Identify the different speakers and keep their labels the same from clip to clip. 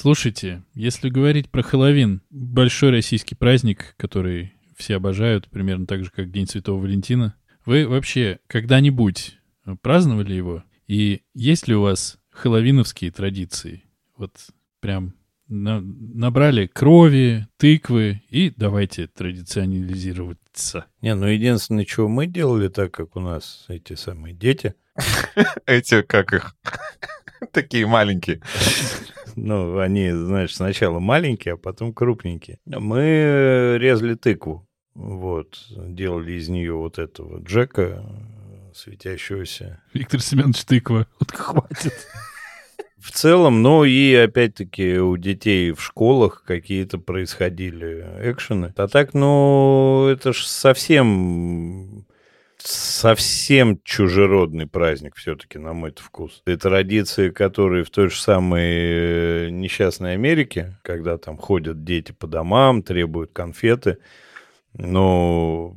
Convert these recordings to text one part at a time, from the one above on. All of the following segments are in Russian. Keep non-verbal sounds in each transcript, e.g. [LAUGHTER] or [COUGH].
Speaker 1: Слушайте, если говорить про Хэллоуин, большой российский праздник, который все обожают, примерно так же, как День Святого Валентина, вы вообще когда-нибудь праздновали его? И есть ли у вас хэллоуиновские традиции? Вот прям на, набрали крови, тыквы и давайте традиционализироваться.
Speaker 2: Не, ну единственное, чего мы делали так, как у нас эти самые дети. [LAUGHS]
Speaker 3: Эти, как их, [LAUGHS] такие маленькие. [LAUGHS]
Speaker 2: Ну, они, знаешь, сначала маленькие, а потом крупненькие. Мы резали тыкву. Вот, делали из нее вот этого Джека, светящегося.
Speaker 1: Виктор Семенович Тыква, вот хватит.
Speaker 2: В целом, ну и опять-таки у детей в школах какие-то происходили экшены. А так, ну, это ж совсем совсем чужеродный праздник все-таки, на мой вкус. Это традиции, которые в той же самой э, несчастной Америке, когда там ходят дети по домам, требуют конфеты, но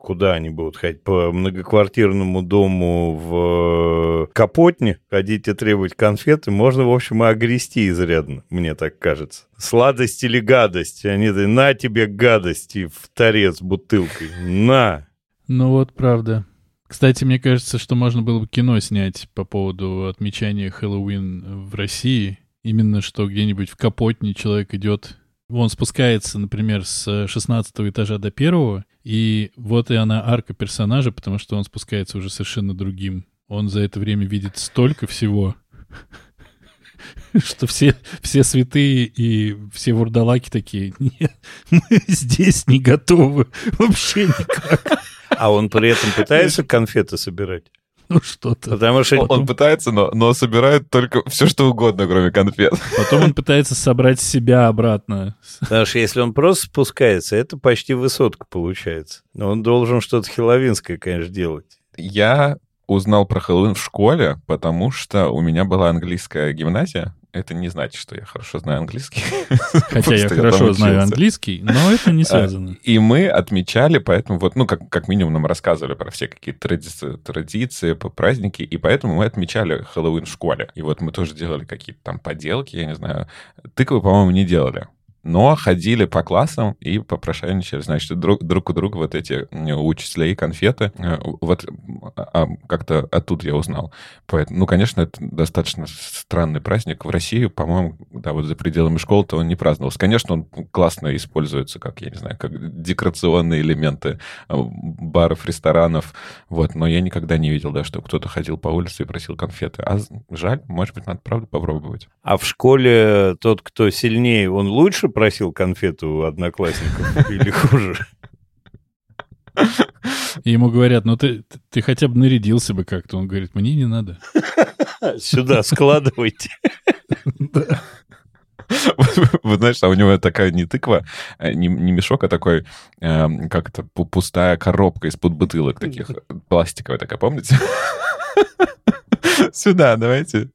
Speaker 2: куда они будут ходить? По многоквартирному дому в Капотне ходить и требовать конфеты, можно, в общем, и огрести изрядно, мне так кажется. Сладость или гадость? Они, на тебе гадости в торец бутылкой, на!
Speaker 1: Ну вот, правда. Кстати, мне кажется, что можно было бы кино снять по поводу отмечания Хэллоуин в России. Именно что где-нибудь в Капотне человек идет он спускается, например, с 16 этажа до первого, и вот и она арка персонажа, потому что он спускается уже совершенно другим. Он за это время видит столько всего, что все, все святые и все вурдалаки такие, нет, мы здесь не готовы вообще никак.
Speaker 2: А он при этом пытается конфеты собирать?
Speaker 1: Ну что-то.
Speaker 3: Потому что он, он пытается, но, но собирает только все, что угодно, кроме конфет.
Speaker 1: Потом он пытается собрать себя обратно.
Speaker 2: Потому что если он просто спускается, это почти высотка получается. Но он должен что-то хиловинское, конечно, делать.
Speaker 3: Я узнал про Хэллоуин в школе, потому что у меня была английская гимназия, это не значит, что я хорошо знаю английский. [LAUGHS]
Speaker 1: Хотя я хорошо знаю английский, но это не а, связано.
Speaker 3: И мы отмечали, поэтому вот, ну, как, как минимум нам рассказывали про все какие-то традиции, традиции, праздники, и поэтому мы отмечали Хэллоуин в школе. И вот мы тоже делали какие-то там поделки, я не знаю. Тыквы, по-моему, не делали но ходили по классам и попрошайничали, значит, друг, друг у друга вот эти учителя и конфеты. Э, вот а, а, как-то оттуда я узнал. Поэтому, ну, конечно, это достаточно странный праздник. В России, по-моему, да, вот за пределами школы-то он не праздновался. Конечно, он классно используется, как, я не знаю, как декорационные элементы э, баров, ресторанов, вот, но я никогда не видел, да, что кто-то ходил по улице и просил конфеты. А жаль, может быть, надо, правда, попробовать.
Speaker 2: А в школе тот, кто сильнее, он лучше просил конфету у одноклассников или хуже?
Speaker 1: И ему говорят, ну ты, ты хотя бы нарядился бы как-то. Он говорит, мне не надо.
Speaker 2: Сюда складывайте.
Speaker 3: Вы знаете, а у него такая не тыква, э, не, не мешок, а такой э, как-то пустая коробка из-под бутылок таких, пластиковая такая, помните? [LAUGHS] Сюда, давайте.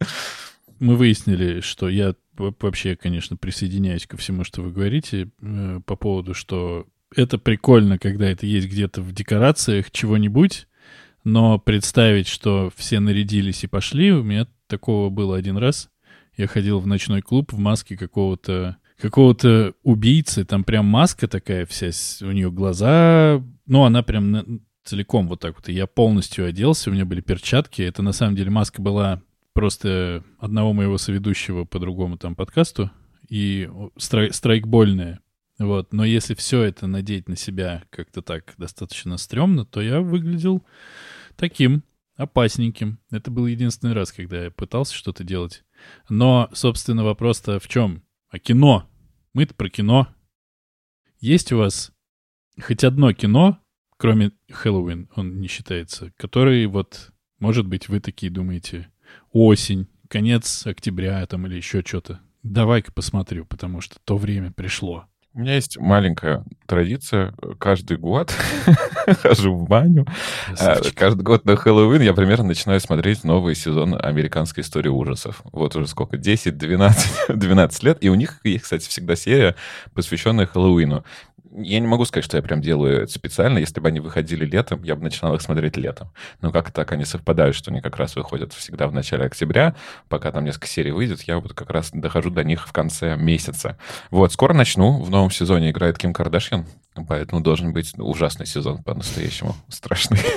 Speaker 1: Мы выяснили, что я вообще, конечно, присоединяюсь ко всему, что вы говорите э, по поводу, что это прикольно, когда это есть где-то в декорациях чего-нибудь, но представить, что все нарядились и пошли, у меня такого было один раз. Я ходил в ночной клуб в маске какого-то какого-то убийцы, там прям маска такая вся, у нее глаза, ну, она прям целиком вот так вот. И я полностью оделся, у меня были перчатки. Это на самом деле маска была просто одного моего соведущего по другому там подкасту, и страй, страйкбольная. Вот. Но если все это надеть на себя как-то так достаточно стрёмно, то я выглядел таким опасненьким. Это был единственный раз, когда я пытался что-то делать. Но, собственно, вопрос-то в чем? А кино? Мы-то про кино. Есть у вас хоть одно кино, кроме Хэллоуин, он не считается, который вот, может быть, вы такие думаете, осень, конец октября там или еще что-то. Давай-ка посмотрю, потому что то время пришло.
Speaker 3: У меня есть маленькая традиция. Каждый год [LAUGHS] хожу в баню. Красавчик. Каждый год на Хэллоуин я примерно начинаю смотреть новый сезон американской истории ужасов. Вот уже сколько? 10, 12, 12 лет. И у них кстати, всегда серия, посвященная Хэллоуину. Я не могу сказать, что я прям делаю это специально. Если бы они выходили летом, я бы начинал их смотреть летом. Но как так они совпадают, что они как раз выходят всегда в начале октября. Пока там несколько серий выйдет, я вот как раз дохожу до них в конце месяца. Вот, скоро начну. В новом сезоне играет Ким Кардашьян, поэтому должен быть ужасный сезон по-настоящему страшный. [LAUGHS]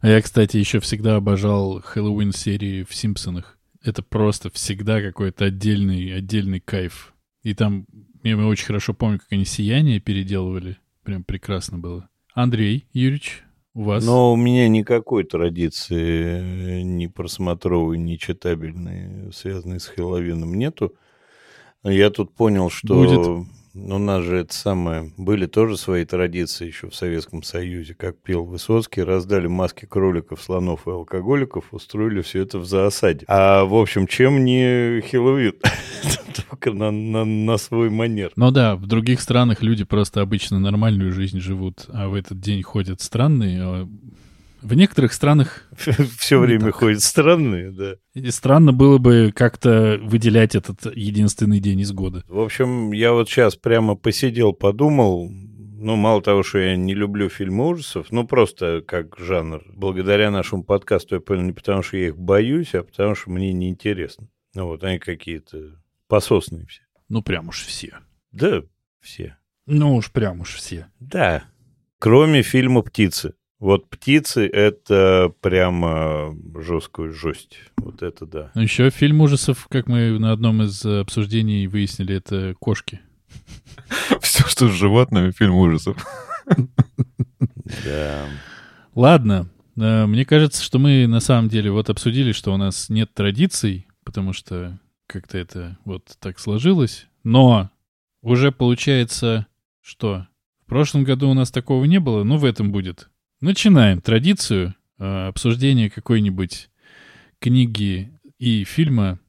Speaker 1: А я, кстати, еще всегда обожал Хэллоуин серии в «Симпсонах». Это просто всегда какой-то отдельный, отдельный кайф. И там я очень хорошо помню, как они «Сияние» переделывали. Прям прекрасно было. Андрей Юрьевич, у вас?
Speaker 2: Но у меня никакой традиции ни просмотровой, ни читабельной, связанной с Хэллоуином, нету. Я тут понял, что
Speaker 1: Будет.
Speaker 2: У нас же это самое... Были тоже свои традиции еще в Советском Союзе, как пел Высоцкий. Раздали маски кроликов, слонов и алкоголиков, устроили все это в зоосаде. А, в общем, чем не Хэллоуин? [LAUGHS] Только на, на, на свой манер.
Speaker 1: Ну да, в других странах люди просто обычно нормальную жизнь живут, а в этот день ходят странные. В некоторых странах [LAUGHS]
Speaker 2: Все время
Speaker 1: так.
Speaker 2: ходят странные, да.
Speaker 1: и странно было бы как-то выделять этот единственный день из года.
Speaker 2: В общем, я вот сейчас прямо посидел, подумал, ну, мало того, что я не люблю фильмы ужасов, ну, просто как жанр. Благодаря нашему подкасту я понял, не потому что я их боюсь, а потому что мне неинтересно. Ну, вот они какие-то пососные все.
Speaker 1: Ну, прям уж все.
Speaker 2: Да, все.
Speaker 1: Ну уж прям уж все.
Speaker 2: Да. Кроме фильма «Птицы». Вот «Птицы» — это прямо жесткую жесть. Вот это да.
Speaker 1: Ну, еще фильм ужасов, как мы на одном из э, обсуждений выяснили, это кошки. [LAUGHS]
Speaker 3: Все, что с животными, фильм ужасов.
Speaker 2: Да.
Speaker 1: Ладно, э, мне кажется, что мы на самом деле вот обсудили, что у нас нет традиций, потому что как-то это вот так сложилось. Но уже получается, что в прошлом году у нас такого не было, ну в этом будет. Начинаем традицию э, обсуждения какой-нибудь книги и фильма,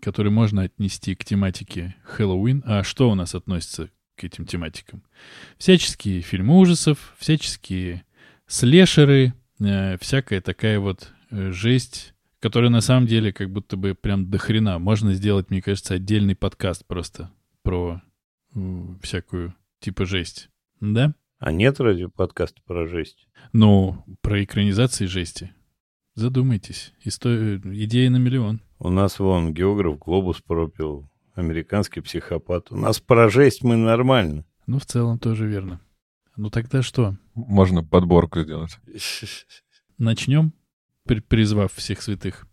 Speaker 1: который можно отнести к тематике Хэллоуин. А что у нас относится к этим тематикам? Всяческие фильмы ужасов, всяческие слешеры, э, всякая такая вот э, жесть, которая на самом деле как будто бы прям до хрена. Можно сделать, мне кажется, отдельный подкаст просто про всякую типа жесть. Да?
Speaker 2: А нет разве подкаста про жесть?
Speaker 1: Ну, про экранизации жести. Задумайтесь. Исто- Идея на миллион.
Speaker 2: У нас вон географ глобус пропил, американский психопат. У нас про жесть мы нормально.
Speaker 1: Ну, в целом тоже верно. Ну тогда что?
Speaker 3: Можно подборку сделать.
Speaker 1: Начнем, при- призвав всех святых.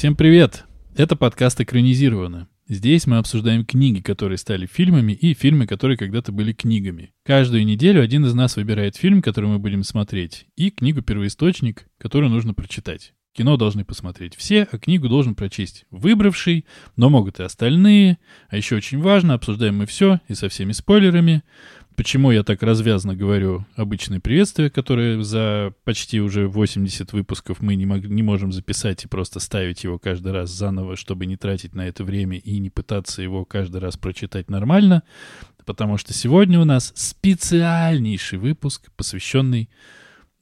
Speaker 1: Всем привет! Это подкаст «Экранизировано». Здесь мы обсуждаем книги, которые стали фильмами, и фильмы, которые когда-то были книгами. Каждую неделю один из нас выбирает фильм, который мы будем смотреть, и книгу-первоисточник, которую нужно прочитать. Кино должны посмотреть все, а книгу должен прочесть выбравший, но могут и остальные. А еще очень важно, обсуждаем мы все и со всеми спойлерами. Почему я так развязно говорю обычное приветствие, которое за почти уже 80 выпусков мы не, мог- не можем записать и просто ставить его каждый раз заново, чтобы не тратить на это время и не пытаться его каждый раз прочитать нормально, потому что сегодня у нас специальнейший выпуск, посвященный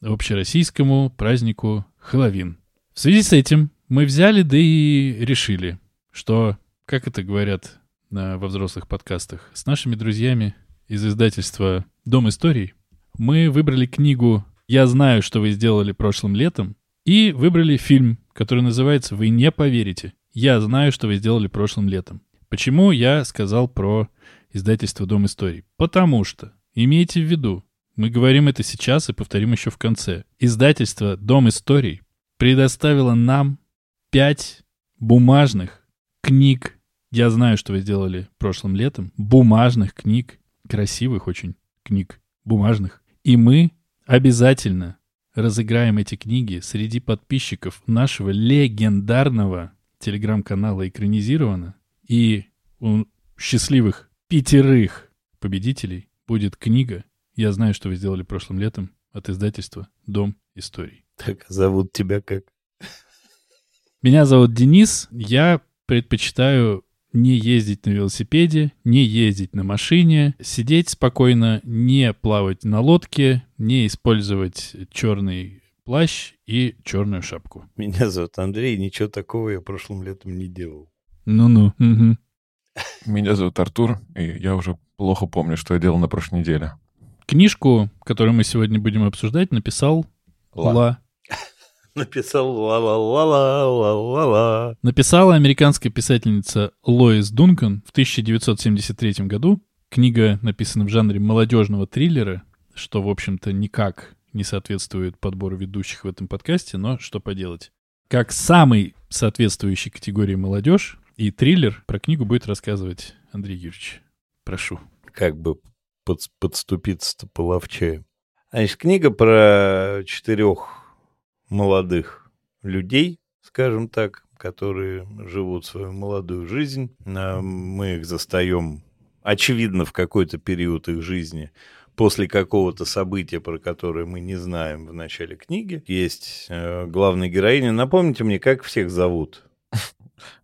Speaker 1: общероссийскому празднику Хэллоуин. В связи с этим мы взяли, да и решили, что, как это говорят на- во взрослых подкастах, с нашими друзьями из издательства «Дом историй» мы выбрали книгу «Я знаю, что вы сделали прошлым летом» и выбрали фильм, который называется «Вы не поверите. Я знаю, что вы сделали прошлым летом». Почему я сказал про издательство «Дом историй»? Потому что, имейте в виду, мы говорим это сейчас и повторим еще в конце. Издательство «Дом историй» предоставило нам пять бумажных книг. Я знаю, что вы сделали прошлым летом. Бумажных книг, красивых очень книг, бумажных. И мы обязательно разыграем эти книги среди подписчиков нашего легендарного телеграм-канала «Экранизировано». И у счастливых пятерых победителей будет книга «Я знаю, что вы сделали прошлым летом» от издательства «Дом историй».
Speaker 2: Так, а зовут тебя как?
Speaker 1: Меня зовут Денис. Я предпочитаю не ездить на велосипеде, не ездить на машине, сидеть спокойно, не плавать на лодке, не использовать черный плащ и черную шапку.
Speaker 2: Меня зовут Андрей, ничего такого я прошлым летом не делал.
Speaker 1: Ну-ну. угу.
Speaker 3: Меня зовут Артур, и я уже плохо помню, что я делал на прошлой неделе.
Speaker 1: Книжку, которую мы сегодня будем обсуждать, написал
Speaker 3: Ла.
Speaker 1: Ла.
Speaker 2: Написал ла-ла-ла-ла-ла-ла-ла.
Speaker 1: Написала американская писательница Лоис Дункан в 1973 году. Книга написана в жанре молодежного триллера, что, в общем-то, никак не соответствует подбору ведущих в этом подкасте, но что поделать. Как самый соответствующий категории молодежь и триллер про книгу будет рассказывать Андрей Юрьевич. Прошу.
Speaker 2: Как бы под- подступиться-то половчее. Значит, книга про четырех молодых людей, скажем так, которые живут свою молодую жизнь. А Мы их застаем, очевидно, в какой-то период их жизни после какого-то события, про которое мы не знаем в начале книги. Есть э, главная героиня. Напомните мне, как всех зовут?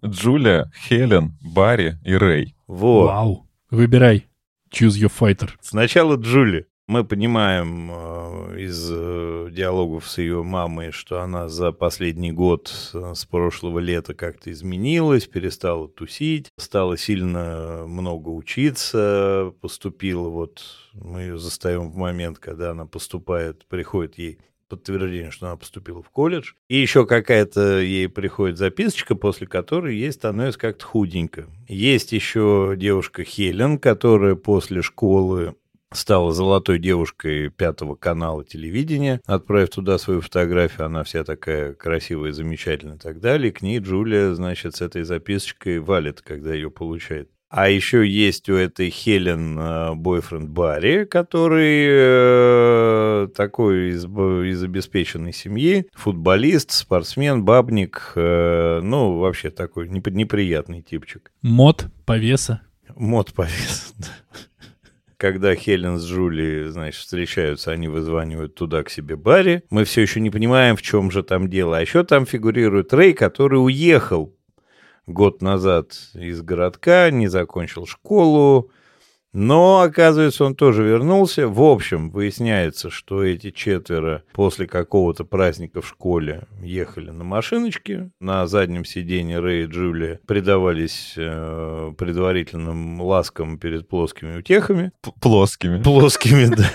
Speaker 3: Джулия, Хелен, Барри и Рэй.
Speaker 2: Вот.
Speaker 1: Вау. Выбирай. Choose your fighter.
Speaker 2: Сначала Джули. Мы понимаем э, из э, диалогов с ее мамой, что она за последний год э, с прошлого лета как-то изменилась, перестала тусить, стала сильно много учиться, поступила вот, мы ее застаем в момент, когда она поступает, приходит ей подтверждение, что она поступила в колледж. И еще какая-то ей приходит записочка, после которой ей становится как-то худенько. Есть еще девушка Хелен, которая после школы стала золотой девушкой пятого канала телевидения, отправив туда свою фотографию, она вся такая красивая, замечательная и так далее. И к ней Джулия, значит, с этой записочкой валит, когда ее получает. А еще есть у этой Хелен э, бойфренд Барри, который э, такой из, из обеспеченной семьи, футболист, спортсмен, бабник, э, ну, вообще такой непри- неприятный типчик.
Speaker 1: Мод, повеса.
Speaker 2: Мод повес. [LAUGHS] да. Когда Хелен с Джули, значит, встречаются, они вызванивают туда к себе Барри. Мы все еще не понимаем, в чем же там дело. А еще там фигурирует Рэй, который уехал год назад из городка, не закончил школу, но, оказывается, он тоже вернулся. В общем, выясняется, что эти четверо после какого-то праздника в школе ехали на машиночке. На заднем сиденье Рэй и Джулия предавались э, предварительным ласкам перед плоскими утехами.
Speaker 3: П- Плоскими.
Speaker 2: Плоскими, [LAUGHS] да.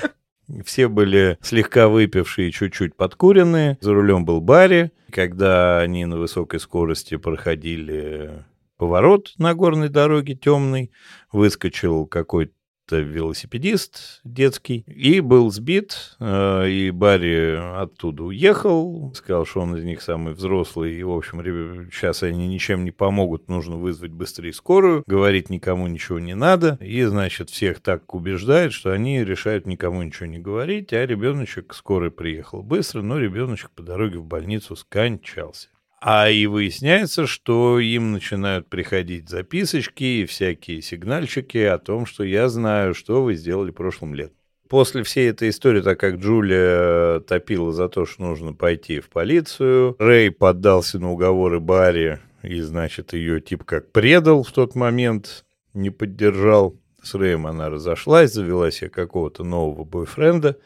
Speaker 2: Все были слегка выпившие, чуть-чуть подкуренные. За рулем был Барри. Когда они на высокой скорости проходили поворот на горной дороге темный, выскочил какой-то велосипедист детский и был сбит, э, и Барри оттуда уехал, сказал, что он из них самый взрослый, и, в общем, сейчас они ничем не помогут, нужно вызвать быстрее скорую, говорить никому ничего не надо, и, значит, всех так убеждает, что они решают никому ничего не говорить, а ребеночек скорой приехал быстро, но ребеночек по дороге в больницу скончался. А и выясняется, что им начинают приходить записочки и всякие сигнальчики о том, что я знаю, что вы сделали прошлым летом. После всей этой истории, так как Джулия топила за то, что нужно пойти в полицию, Рэй поддался на уговоры Барри и, значит, ее типа как предал в тот момент, не поддержал. С Рэем она разошлась, завела себе какого-то нового бойфренда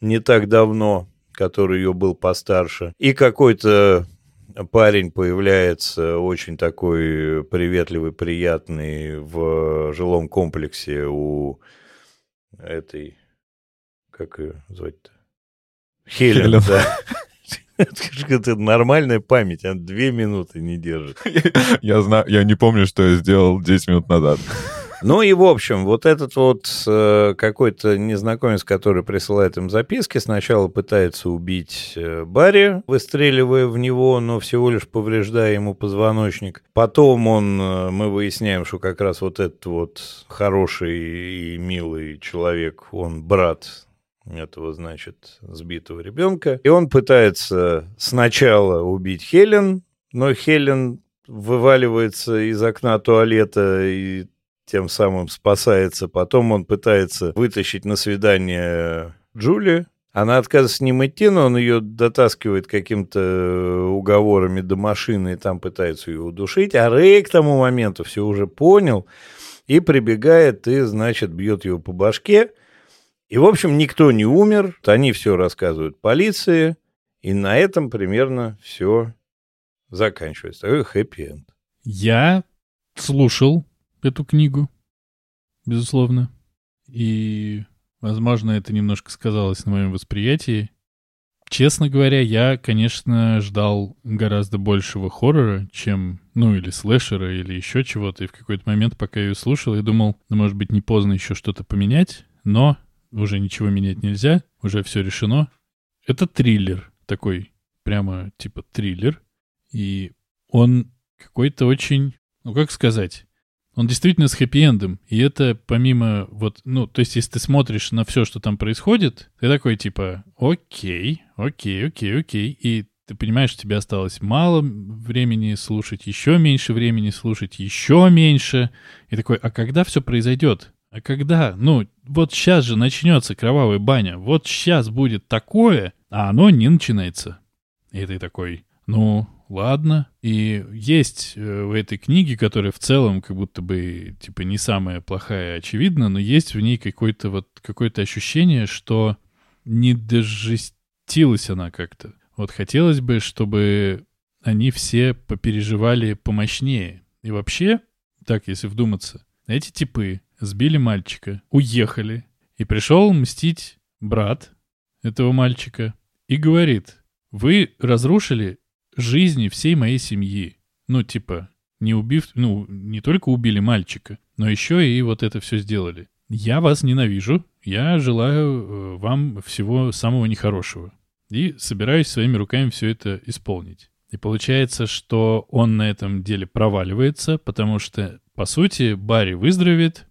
Speaker 2: не так давно, который ее был постарше. И какой-то парень появляется очень такой приветливый, приятный в жилом комплексе у этой, как ее звать-то? Хелен,
Speaker 3: Хелен.
Speaker 2: да. Это нормальная память, она две минуты не держит.
Speaker 3: Я знаю, я не помню, что я сделал 10 минут назад.
Speaker 2: Ну и, в общем, вот этот вот э, какой-то незнакомец, который присылает им записки, сначала пытается убить э, Барри, выстреливая в него, но всего лишь повреждая ему позвоночник. Потом он, э, мы выясняем, что как раз вот этот вот хороший и милый человек, он брат этого, значит, сбитого ребенка. И он пытается сначала убить Хелен, но Хелен вываливается из окна туалета и тем самым спасается. Потом он пытается вытащить на свидание Джули, Она отказывается с ним идти, но он ее дотаскивает каким-то э, уговорами до машины и там пытается ее удушить. А Рэй к тому моменту все уже понял и прибегает и, значит, бьет его по башке. И, в общем, никто не умер. Они все рассказывают полиции. И на этом примерно все заканчивается. Такой хэппи-энд.
Speaker 1: Я слушал эту книгу, безусловно. И, возможно, это немножко сказалось на моем восприятии. Честно говоря, я, конечно, ждал гораздо большего хоррора, чем, ну, или слэшера, или еще чего-то. И в какой-то момент, пока я ее слушал, я думал, ну, может быть, не поздно еще что-то поменять, но уже ничего менять нельзя, уже все решено. Это триллер такой, прямо типа триллер. И он какой-то очень, ну, как сказать, он действительно с хэппи-эндом. И это помимо вот, ну, то есть если ты смотришь на все, что там происходит, ты такой типа, окей, окей, окей, окей. И ты понимаешь, что тебе осталось мало времени слушать, еще меньше времени слушать, еще меньше. И такой, а когда все произойдет? А когда? Ну, вот сейчас же начнется кровавая баня. Вот сейчас будет такое, а оно не начинается. И ты такой, ну, ладно. И есть э, в этой книге, которая в целом как будто бы, типа, не самая плохая, очевидно, но есть в ней какое-то вот, какое-то ощущение, что не дожестилась она как-то. Вот хотелось бы, чтобы они все попереживали помощнее. И вообще, так, если вдуматься, эти типы сбили мальчика, уехали, и пришел мстить брат этого мальчика и говорит, вы разрушили жизни всей моей семьи. Ну, типа, не убив, ну, не только убили мальчика, но еще и вот это все сделали. Я вас ненавижу, я желаю э, вам всего самого нехорошего. И собираюсь своими руками все это исполнить. И получается, что он на этом деле проваливается, потому что, по сути, Барри выздоровеет,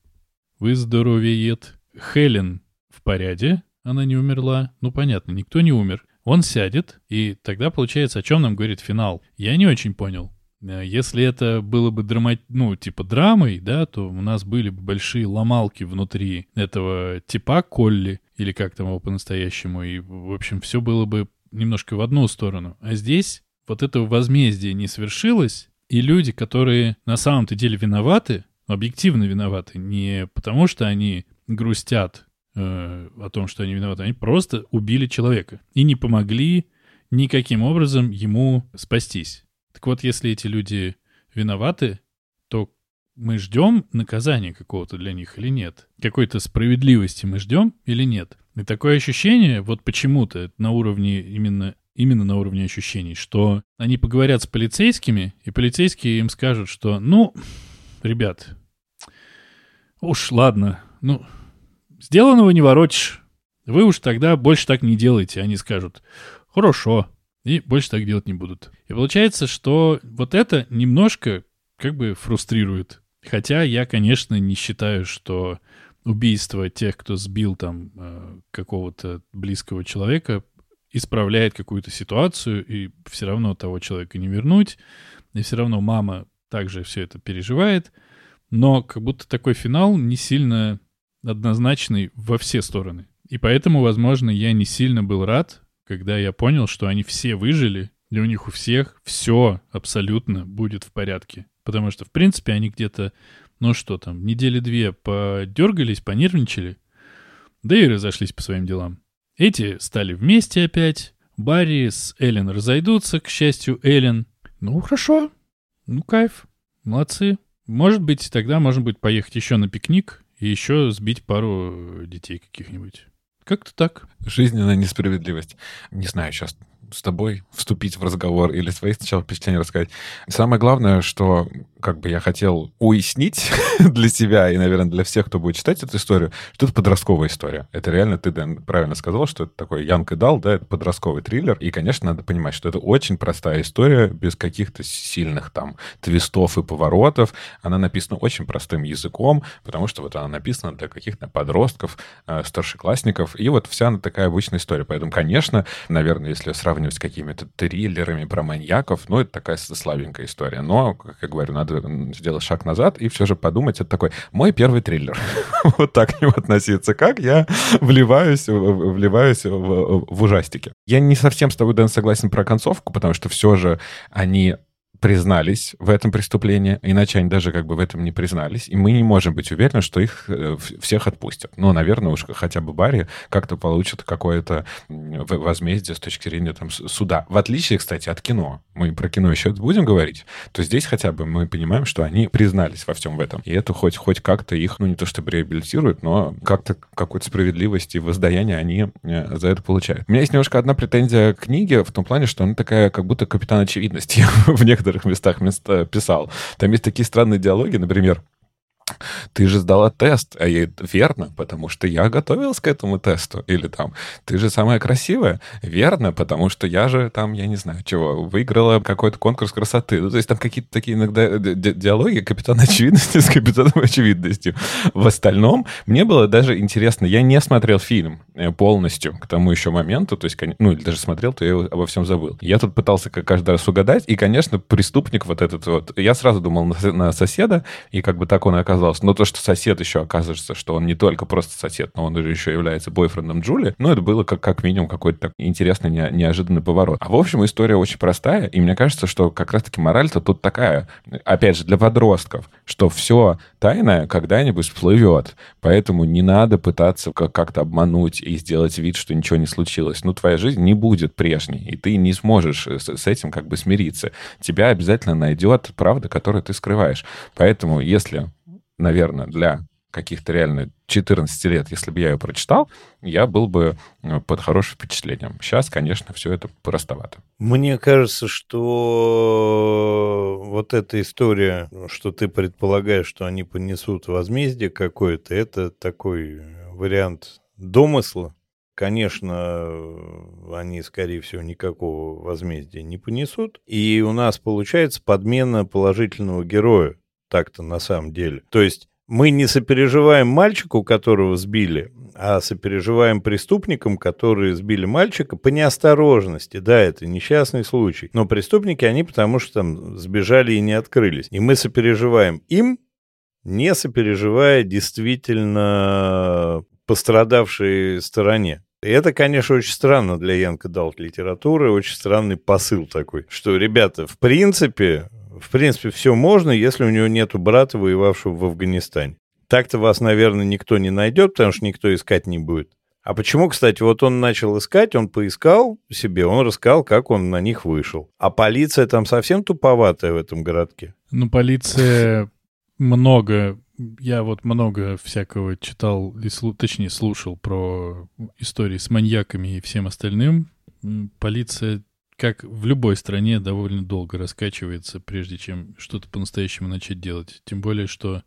Speaker 1: выздоровеет. Хелен в порядке, она не умерла. Ну, понятно, никто не умер. Он сядет, и тогда получается, о чем нам говорит финал. Я не очень понял. Э, если это было бы драма... ну, типа драмой, да, то у нас были бы большие ломалки внутри этого типа Колли, или как там его по-настоящему, и, в общем, все было бы немножко в одну сторону. А здесь вот это возмездие не свершилось, и люди, которые на самом-то деле виноваты, объективно виноваты, не потому что они грустят э, о том, что они виноваты. Они просто убили человека и не помогли никаким образом ему спастись. Так вот, если эти люди виноваты, то мы ждем наказания какого-то для них или нет? Какой-то справедливости мы ждем или нет? И такое ощущение, вот почему-то на уровне именно именно на уровне ощущений, что они поговорят с полицейскими, и полицейские им скажут, что, ну, ребят, уж ладно, ну, Сделанного не воротишь. Вы уж тогда больше так не делайте. Они скажут, хорошо, и больше так делать не будут. И получается, что вот это немножко как бы фрустрирует. Хотя я, конечно, не считаю, что убийство тех, кто сбил там э, какого-то близкого человека, исправляет какую-то ситуацию, и все равно того человека не вернуть, и все равно мама также все это переживает. Но как будто такой финал не сильно однозначный во все стороны. И поэтому, возможно, я не сильно был рад, когда я понял, что они все выжили, и у них у всех все абсолютно будет в порядке. Потому что, в принципе, они где-то, ну что там, недели две подергались, понервничали, да и разошлись по своим делам. Эти стали вместе опять, Барри с Эллен разойдутся, к счастью, Эллен. Ну, хорошо, ну, кайф, молодцы. Может быть, тогда можно будет поехать еще на пикник, и еще сбить пару детей каких-нибудь. Как-то так.
Speaker 3: Жизненная несправедливость. Не знаю, сейчас с тобой вступить в разговор или свои сначала впечатления рассказать. Самое главное, что как бы я хотел уяснить [LAUGHS] для себя и, наверное, для всех, кто будет читать эту историю, что это подростковая история. Это реально, ты, Дэн, правильно сказал, что это такой Янг и Дал, да, это подростковый триллер. И, конечно, надо понимать, что это очень простая история, без каких-то сильных там твистов и поворотов. Она написана очень простым языком, потому что вот она написана для каких-то подростков, э, старшеклассников. И вот вся она такая обычная история. Поэтому, конечно, наверное, если сравнивать сравнивать с какими-то триллерами про маньяков, ну, это такая слабенькая история. Но, как я говорю, надо сделать шаг назад и все же подумать, это такой мой первый триллер. [LAUGHS] вот так к нему относиться. Как я вливаюсь, вливаюсь в, в ужастики. Я не совсем с тобой, Дэн, согласен про концовку, потому что все же они признались в этом преступлении, иначе они даже как бы в этом не признались, и мы не можем быть уверены, что их э, всех отпустят. Ну, наверное, уж хотя бы Барри как-то получит какое-то возмездие с точки зрения там суда. В отличие, кстати, от кино. Мы про кино еще будем говорить, то здесь хотя бы мы понимаем, что они признались во всем в этом. И это хоть, хоть как-то их, ну, не то чтобы реабилитирует, но как-то какой-то справедливости и воздаяние они э, за это получают. У меня есть немножко одна претензия к книге в том плане, что она такая, как будто капитан очевидности [LAUGHS] в некоторых некоторых местах места писал. Там есть такие странные диалоги, например, [LAUGHS] ты же сдала тест, а я верно, потому что я готовилась к этому тесту. Или там, ты же самая красивая, верно, потому что я же там, я не знаю, чего, выиграла какой-то конкурс красоты. Ну, то есть там какие-то такие иногда диалоги капитан очевидности с капитаном очевидностью. В остальном мне было даже интересно, я не смотрел фильм э, полностью к тому еще моменту, то есть, ну, или даже смотрел, то я обо всем забыл. Я тут пытался каждый раз угадать, и, конечно, преступник вот этот вот, я сразу думал на соседа, и как бы так он оказался оказалось. Но то, что сосед еще оказывается, что он не только просто сосед, но он еще является бойфрендом Джули, ну, это было как, как минимум какой-то так интересный, не, неожиданный поворот. А в общем, история очень простая, и мне кажется, что как раз-таки мораль-то тут такая, опять же, для подростков, что все тайное когда-нибудь всплывет, поэтому не надо пытаться как-то обмануть и сделать вид, что ничего не случилось. Ну, твоя жизнь не будет прежней, и ты не сможешь с этим как бы смириться. Тебя обязательно найдет правда, которую ты скрываешь. Поэтому, если наверное, для каких-то реально 14 лет, если бы я ее прочитал, я был бы э, под хорошим впечатлением. Сейчас, конечно, все это простовато.
Speaker 2: Мне кажется, что вот эта история, что ты предполагаешь, что они понесут возмездие какое-то, это такой вариант домысла. Конечно, они, скорее всего, никакого возмездия не понесут. И у нас получается подмена положительного героя так-то на самом деле. То есть мы не сопереживаем мальчику, которого сбили, а сопереживаем преступникам, которые сбили мальчика по неосторожности. Да, это несчастный случай. Но преступники, они потому что там сбежали и не открылись. И мы сопереживаем им, не сопереживая действительно пострадавшей стороне. И это, конечно, очень странно для Янка Далт литературы, очень странный посыл такой, что, ребята, в принципе, в принципе, все можно, если у него нету брата, воевавшего в Афганистане. Так-то вас, наверное, никто не найдет, потому что никто искать не будет. А почему, кстати, вот он начал искать, он поискал себе, он рассказал, как он на них вышел. А полиция там совсем туповатая в этом городке.
Speaker 1: Ну, полиция много, я вот много всякого читал, точнее, слушал про истории с маньяками и всем остальным. Полиция как в любой стране, довольно долго раскачивается, прежде чем что-то по-настоящему начать делать. Тем более, что,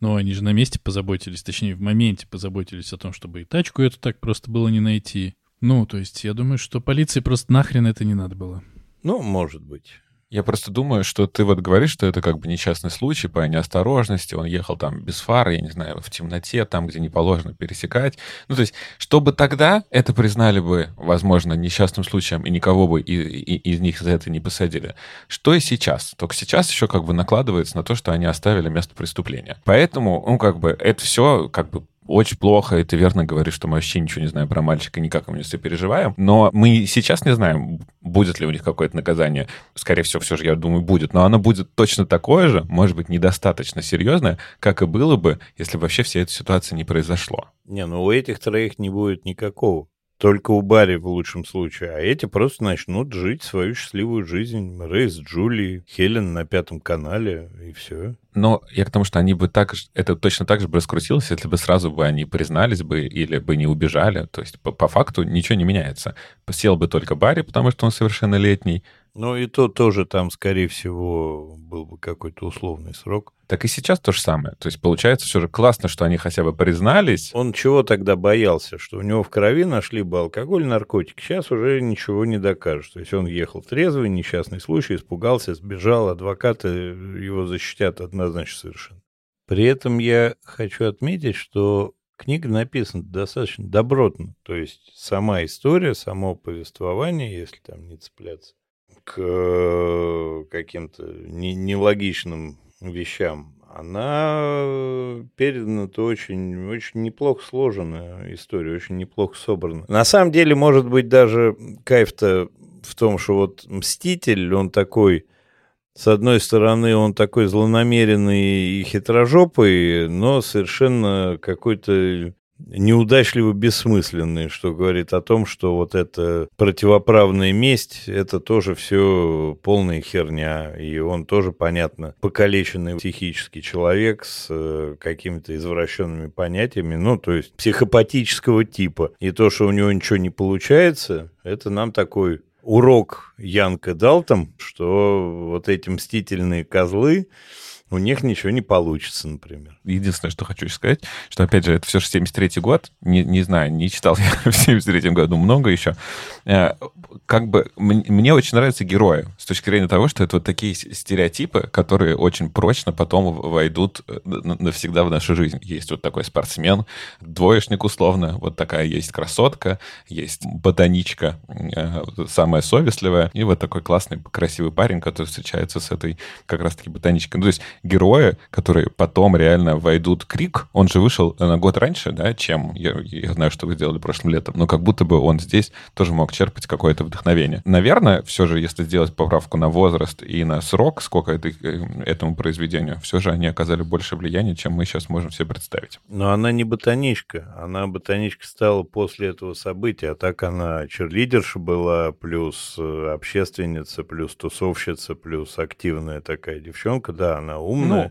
Speaker 1: ну, они же на месте позаботились, точнее, в моменте позаботились о том, чтобы и тачку эту так просто было не найти. Ну, то есть, я думаю, что полиции просто нахрен это не надо было.
Speaker 2: Ну, может быть.
Speaker 3: Я просто думаю, что ты вот говоришь, что это как бы несчастный случай по неосторожности. Он ехал там без фары, я не знаю, в темноте, там, где не положено пересекать. Ну, то есть, чтобы тогда это признали бы, возможно, несчастным случаем, и никого бы и, и, из них за это не посадили. Что и сейчас. Только сейчас еще как бы накладывается на то, что они оставили место преступления. Поэтому, ну, как бы, это все как бы очень плохо, и ты верно говоришь, что мы вообще ничего не знаем про мальчика, никак ему не сопереживаем. Но мы сейчас не знаем, будет ли у них какое-то наказание. Скорее всего, все же, я думаю, будет. Но оно будет точно такое же, может быть, недостаточно серьезное, как и было бы, если вообще вся эта ситуация не произошло.
Speaker 2: Не, ну у этих троих не будет никакого. Только у Барри в лучшем случае. А эти просто начнут жить свою счастливую жизнь. Рэй с Хелен на пятом канале, и все.
Speaker 3: Но я к тому, что они бы так, это точно так же бы раскрутилось, если бы сразу бы они признались бы или бы не убежали. То есть по, по факту ничего не меняется. Сел бы только Барри, потому что он совершеннолетний,
Speaker 2: ну и то тоже там, скорее всего, был бы какой-то условный срок.
Speaker 3: Так и сейчас то же самое. То есть получается все же классно, что они хотя бы признались.
Speaker 2: Он чего тогда боялся? Что у него в крови нашли бы алкоголь, наркотик. Сейчас уже ничего не докажешь. То есть он ехал трезвый, несчастный случай, испугался, сбежал. Адвокаты его защитят однозначно совершенно. При этом я хочу отметить, что книга написана достаточно добротно. То есть сама история, само повествование, если там не цепляться к э, каким-то нелогичным вещам, она передана-то очень, очень неплохо сложенная история, очень неплохо собрана. На самом деле, может быть, даже кайф-то в том, что вот Мститель, он такой с одной стороны, он такой злонамеренный и хитрожопый, но совершенно какой-то неудачливо бессмысленный, что говорит о том, что вот эта противоправная месть, это тоже все полная херня, и он тоже, понятно, покалеченный психический человек с э, какими-то извращенными понятиями, ну, то есть психопатического типа. И то, что у него ничего не получается, это нам такой урок Янка дал там, что вот эти мстительные козлы, у них ничего не получится, например.
Speaker 3: Единственное, что хочу сказать, что, опять же, это все же 73-й год, не, не знаю, не читал [LAUGHS] я в 73-м году много еще. Э, как бы мне очень нравятся герои с точки зрения того, что это вот такие стереотипы, которые очень прочно потом войдут э, навсегда в нашу жизнь. Есть вот такой спортсмен, двоечник условно, вот такая есть красотка, есть ботаничка, э, самая совестливая, и вот такой классный, красивый парень, который встречается с этой как раз-таки ботаничкой. Ну, то есть герои, которые потом реально войдут Крик, он же вышел на год раньше, да, чем я, я знаю, что вы сделали прошлым летом, но как будто бы он здесь тоже мог черпать какое-то вдохновение. Наверное, все же, если сделать поправку на возраст и на срок, сколько это, э, этому произведению, все же они оказали больше влияния, чем мы сейчас можем себе представить.
Speaker 2: Но она не ботаничка, она ботаничка стала после этого события, а так она черлидерша была, плюс э, общественница, плюс тусовщица, плюс активная такая девчонка, да, она умная.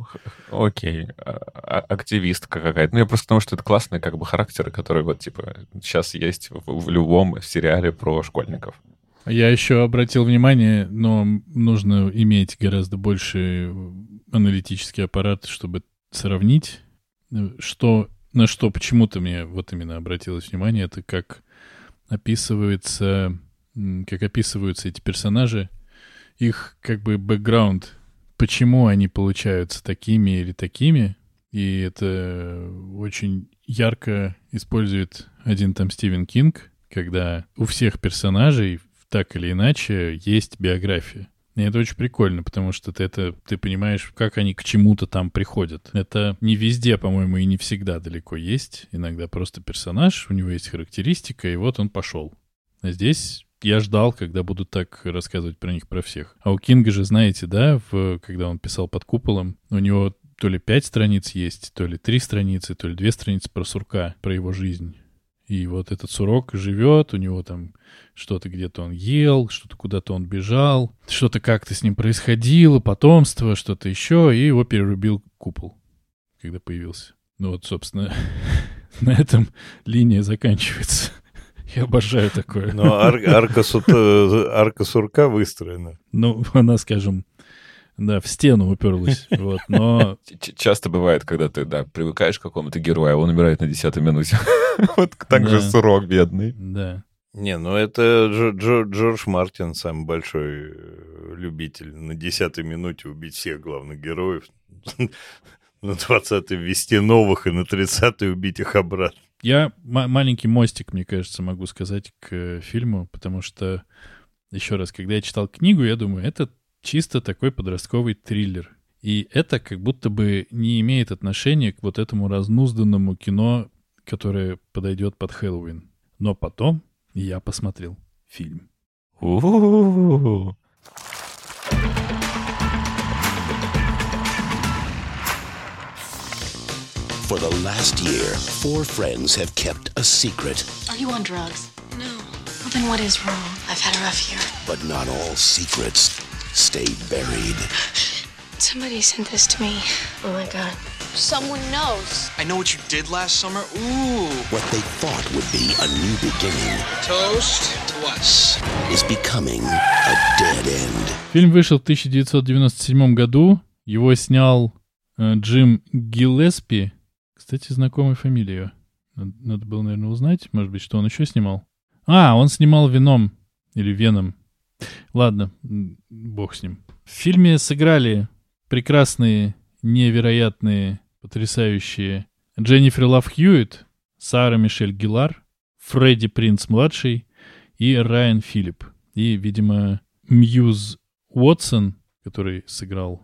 Speaker 3: Ну, окей, а, активистка какая-то. Ну, я просто потому, что это классные как бы характеры, которые вот, типа, сейчас есть в, в любом сериале про школьников.
Speaker 1: Я еще обратил внимание, но нужно иметь гораздо больше аналитический аппарат, чтобы сравнить, что, на что почему-то мне вот именно обратилось внимание, это как описывается, как описываются эти персонажи, их как бы бэкграунд почему они получаются такими или такими. И это очень ярко использует один там Стивен Кинг, когда у всех персонажей так или иначе есть биография. И это очень прикольно, потому что ты, это, ты понимаешь, как они к чему-то там приходят. Это не везде, по-моему, и не всегда далеко есть. Иногда просто персонаж, у него есть характеристика, и вот он пошел. А здесь я ждал, когда будут так рассказывать про них, про всех. А у Кинга же, знаете, да, в, когда он писал под куполом, у него то ли пять страниц есть, то ли три страницы, то ли две страницы про сурка, про его жизнь. И вот этот сурок живет, у него там что-то где-то он ел, что-то куда-то он бежал, что-то как-то с ним происходило, потомство, что-то еще, и его перерубил купол, когда появился. Ну вот, собственно, [LAUGHS] на этом линия заканчивается. [LAUGHS] Я обожаю такое.
Speaker 2: Но ар- арка, су- арка сурка выстроена.
Speaker 1: Ну, [LAUGHS] она, скажем, да, в стену уперлась. [LAUGHS] Вот, но...
Speaker 3: Часто бывает, когда ты, да, привыкаешь к какому-то герою, а он умирает на десятой минуте. [LAUGHS] Вот так же сурок бедный.
Speaker 1: Да.
Speaker 2: Не, ну это Дж- Дж- Джордж Мартин, самый большой э, любитель на десятой минуте убить всех главных героев. [LAUGHS] На двадцатой ввести новых и на тридцатой убить их обратно.
Speaker 1: Я маленький мостик, мне кажется, могу сказать к э, фильму, потому что, еще раз, когда я читал книгу, я думаю, это чисто такой подростковый триллер. И это как будто бы не имеет отношения к вот этому разнузданному кино, которое подойдет под Хэллоуин. Но потом я посмотрел фильм. У-у-у.
Speaker 4: For the last year, four friends have kept a secret.
Speaker 5: Are you on drugs? No. Well, then what is wrong? I've had a rough year.
Speaker 4: But not all secrets stay buried.
Speaker 5: Somebody sent this to me. Oh my god. Someone knows.
Speaker 6: I know what you did last summer. Ooh.
Speaker 4: What they thought would be a new beginning.
Speaker 6: Toast to us.
Speaker 4: Is becoming a dead end.
Speaker 1: Фильм вышел в 1997 году. Его снял э, Джим Гиллеспи, Кстати, знакомая фамилия. Надо, надо было, наверное, узнать. Может быть, что он еще снимал. А, он снимал «Веном» или «Веном». Ладно, бог с ним. В фильме сыграли прекрасные, невероятные, потрясающие Дженнифер Лав Хьюитт, Сара Мишель Гилар, Фредди Принц-младший и Райан Филипп. И, видимо, Мьюз Уотсон, который сыграл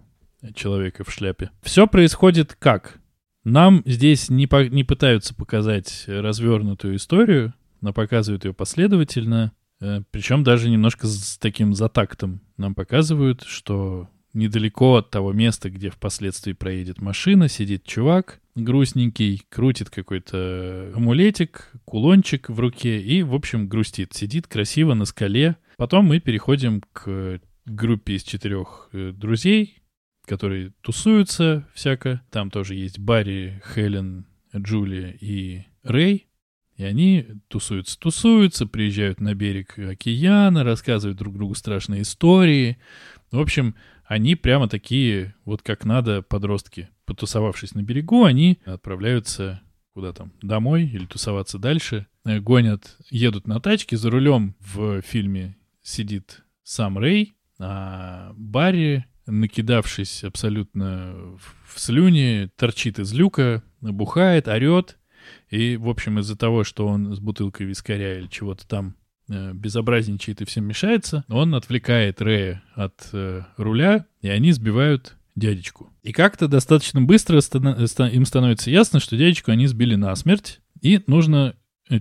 Speaker 1: человека в шляпе. Все происходит как? Нам здесь не, по, не пытаются показать развернутую историю, но показывают ее последовательно, причем даже немножко с таким затактом. Нам показывают, что недалеко от того места, где впоследствии проедет машина, сидит чувак грустненький, крутит какой-то амулетик, кулончик в руке и, в общем, грустит. Сидит красиво на скале. Потом мы переходим к группе из четырех э, друзей, которые тусуются всяко. Там тоже есть Барри, Хелен, Джулия и Рэй. И они тусуются, тусуются, приезжают на берег океана, рассказывают друг другу страшные истории. В общем, они прямо такие, вот как надо, подростки. Потусовавшись на берегу, они отправляются куда там, домой или тусоваться дальше. Э, гонят, едут на тачке, за рулем в фильме сидит сам Рэй, а Барри, накидавшись абсолютно в слюни, торчит из люка, бухает, орет. И, в общем, из-за того, что он с бутылкой вискаря или чего-то там э, безобразничает и всем мешается, он отвлекает Рэя от э, руля, и они сбивают дядечку. И как-то достаточно быстро им становится ясно, что дядечку они сбили насмерть, и нужно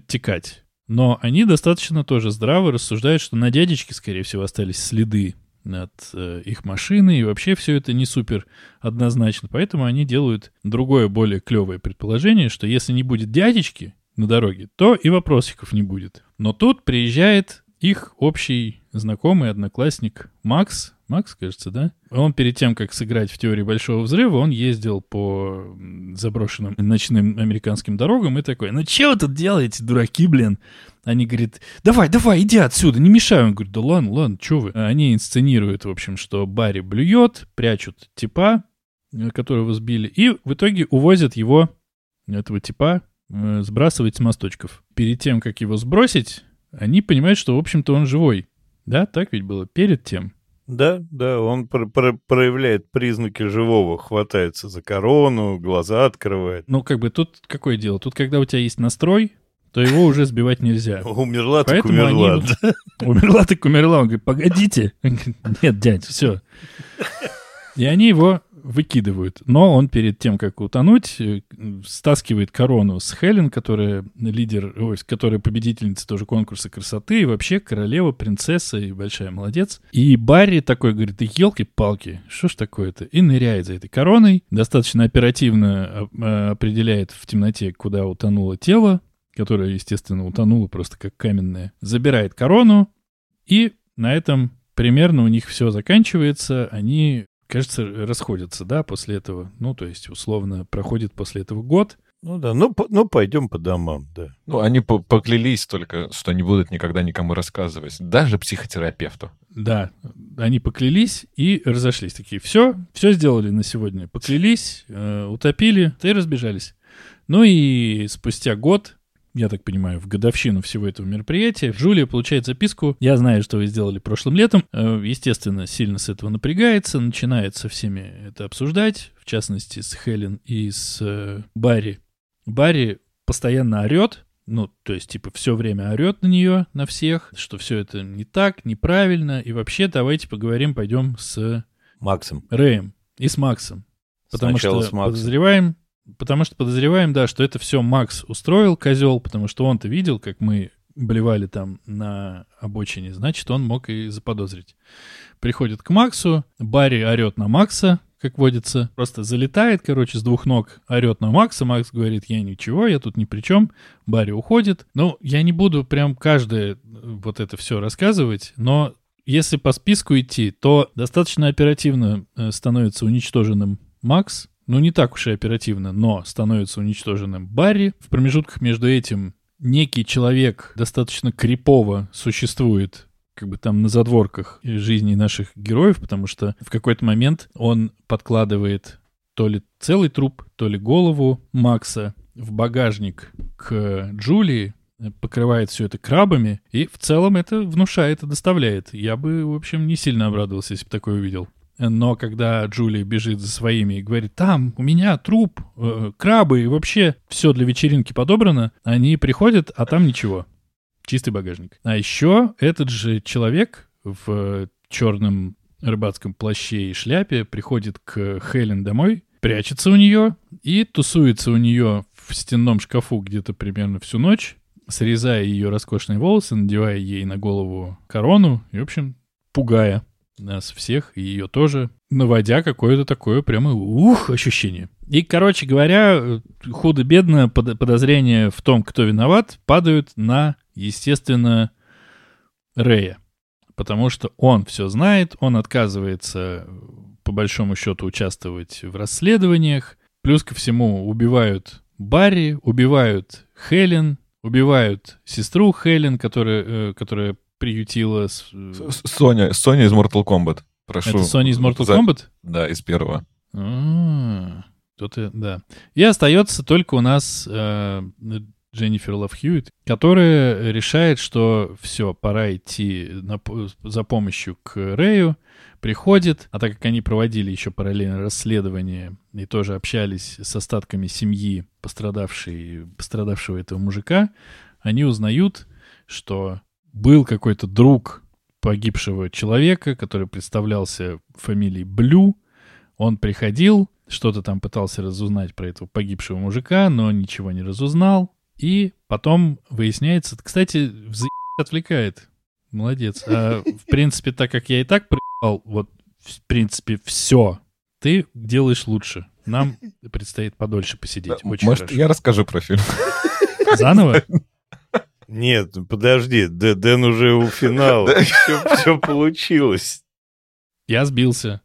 Speaker 1: текать. Но они достаточно тоже здраво рассуждают, что на дядечке, скорее всего, остались следы от э, их машины, и вообще все это не супер однозначно. Поэтому они делают другое, более клевое предположение, что если не будет дядечки на дороге, то и вопросиков не будет. Но тут приезжает их общий знакомый, одноклассник Макс, Макс, кажется, да? Он перед тем, как сыграть в теории Большого Взрыва, он ездил по заброшенным ночным американским дорогам и такой, ну что вы тут делаете, дураки, блин? Они говорят, давай, давай, иди отсюда, не мешай. Он говорит, да ладно, ладно, что вы? Они инсценируют, в общем, что Барри блюет, прячут типа, э, которого сбили, и в итоге увозят его, этого типа, э, сбрасывать с мосточков. Перед тем, как его сбросить, они понимают, что, в общем-то, он живой. Да, так ведь было перед тем.
Speaker 2: Да, да, он про- про- проявляет признаки живого, хватается за корону, глаза открывает.
Speaker 1: Ну, как бы тут какое дело? Тут, когда у тебя есть настрой, то его уже сбивать нельзя. [LAUGHS]
Speaker 2: Умерла так
Speaker 1: Поэтому
Speaker 2: умерла.
Speaker 1: они вот- [LAUGHS] Умерла так умерла. Он говорит, погодите. Нет, дядь, все. И они его выкидывают. Но он перед тем, как утонуть, э, стаскивает корону с Хелен, которая лидер, ой, которая победительница тоже конкурса красоты, и вообще королева, принцесса и большая молодец. И Барри такой говорит, елки-палки, что ж такое-то? И ныряет за этой короной, достаточно оперативно а, а, определяет в темноте, куда утонуло тело, которое, естественно, утонуло просто как каменное, забирает корону, и на этом примерно у них все заканчивается. Они кажется, расходятся, да, после этого. Ну, то есть, условно, проходит после этого год.
Speaker 2: Ну да, ну, по- ну пойдем по домам, да.
Speaker 3: Ну, они по- поклялись только, что не будут никогда никому рассказывать, даже психотерапевту.
Speaker 1: Да, они поклялись и разошлись. Такие, все, все сделали на сегодня. Поклялись, э, утопили, и разбежались. Ну и спустя год, я так понимаю, в годовщину всего этого мероприятия, Джулия получает записку. Я знаю, что вы сделали прошлым летом. Э, Естественно, сильно с этого напрягается, начинает со всеми это обсуждать, в частности, с Хелен и с э, Барри. Барри постоянно орет, ну, то есть, типа, все время орет на нее, на всех, что все это не так, неправильно, и вообще давайте поговорим, пойдем с
Speaker 2: Максом.
Speaker 1: Рэем и с Максом. Потому
Speaker 2: Сначала
Speaker 1: что
Speaker 2: с Максом.
Speaker 1: подозреваем, потому что подозреваем, да, что это все Макс устроил, козел, потому что он-то видел, как мы блевали там на обочине, значит, он мог и заподозрить. Приходит к Максу, Барри орет на Макса, как водится, просто залетает, короче, с двух ног, орет на Макса, Макс говорит, я ничего, я тут ни при чем, Барри уходит. Ну, я не буду прям каждое э, вот это все рассказывать, но если по списку идти, то достаточно оперативно э, становится уничтоженным Макс. Ну, не так уж и оперативно, но становится уничтоженным Барри. В промежутках между этим некий человек достаточно крипово существует как бы там на задворках жизни наших героев, потому что в какой-то момент он подкладывает то ли целый труп, то ли голову Макса в багажник к Джулии, покрывает все это крабами, и в целом это внушает и доставляет. Я бы, в общем, не сильно обрадовался, если бы такое увидел. Но когда Джулия бежит за своими и говорит, там у меня труп, э, крабы и вообще все для вечеринки подобрано, они приходят, а там ничего. Чистый багажник. А еще этот же человек в черном рыбацком плаще и шляпе приходит к Хелен домой, прячется у нее и тусуется у нее в стенном шкафу где-то примерно всю ночь, срезая ее роскошные волосы, надевая ей на голову корону и, в общем, пугая нас всех, и ее тоже, наводя какое-то такое прямо ух ощущение. И, короче говоря, худо-бедно под, подозрения в том, кто виноват, падают на, естественно, Рея. Потому что он все знает, он отказывается, по большому счету, участвовать в расследованиях. Плюс ко всему убивают Барри, убивают Хелен, убивают сестру Хелен, которая, э, которая приютила... С...
Speaker 3: Соня, Соня из Mortal Kombat. Прошу.
Speaker 1: Это Соня из Mortal
Speaker 3: За-
Speaker 1: Kombat?
Speaker 3: Да, из первого.
Speaker 1: А, Кто-то, да. И остается только у нас э, Дженнифер Лав Хьюитт, которая решает, что все, пора идти на за помощью к Рэю, приходит, а так как они проводили еще параллельно расследование и тоже общались с остатками семьи пострадавшей, пострадавшего этого мужика, они узнают, что был какой-то друг погибшего человека, который представлялся фамилией Блю, он приходил, что-то там пытался разузнать про этого погибшего мужика, но ничего не разузнал. И потом выясняется... Кстати, вза... отвлекает. Молодец. А, в [LAUGHS] принципе, так как я и так проебал, вот, в принципе, все, ты делаешь лучше. Нам предстоит подольше посидеть. Очень
Speaker 3: Может,
Speaker 1: хорошо.
Speaker 3: я расскажу про фильм.
Speaker 1: Заново? [LAUGHS]
Speaker 2: Нет, подожди, Д- Дэн уже у финала. [LAUGHS] Все получилось.
Speaker 1: Я сбился.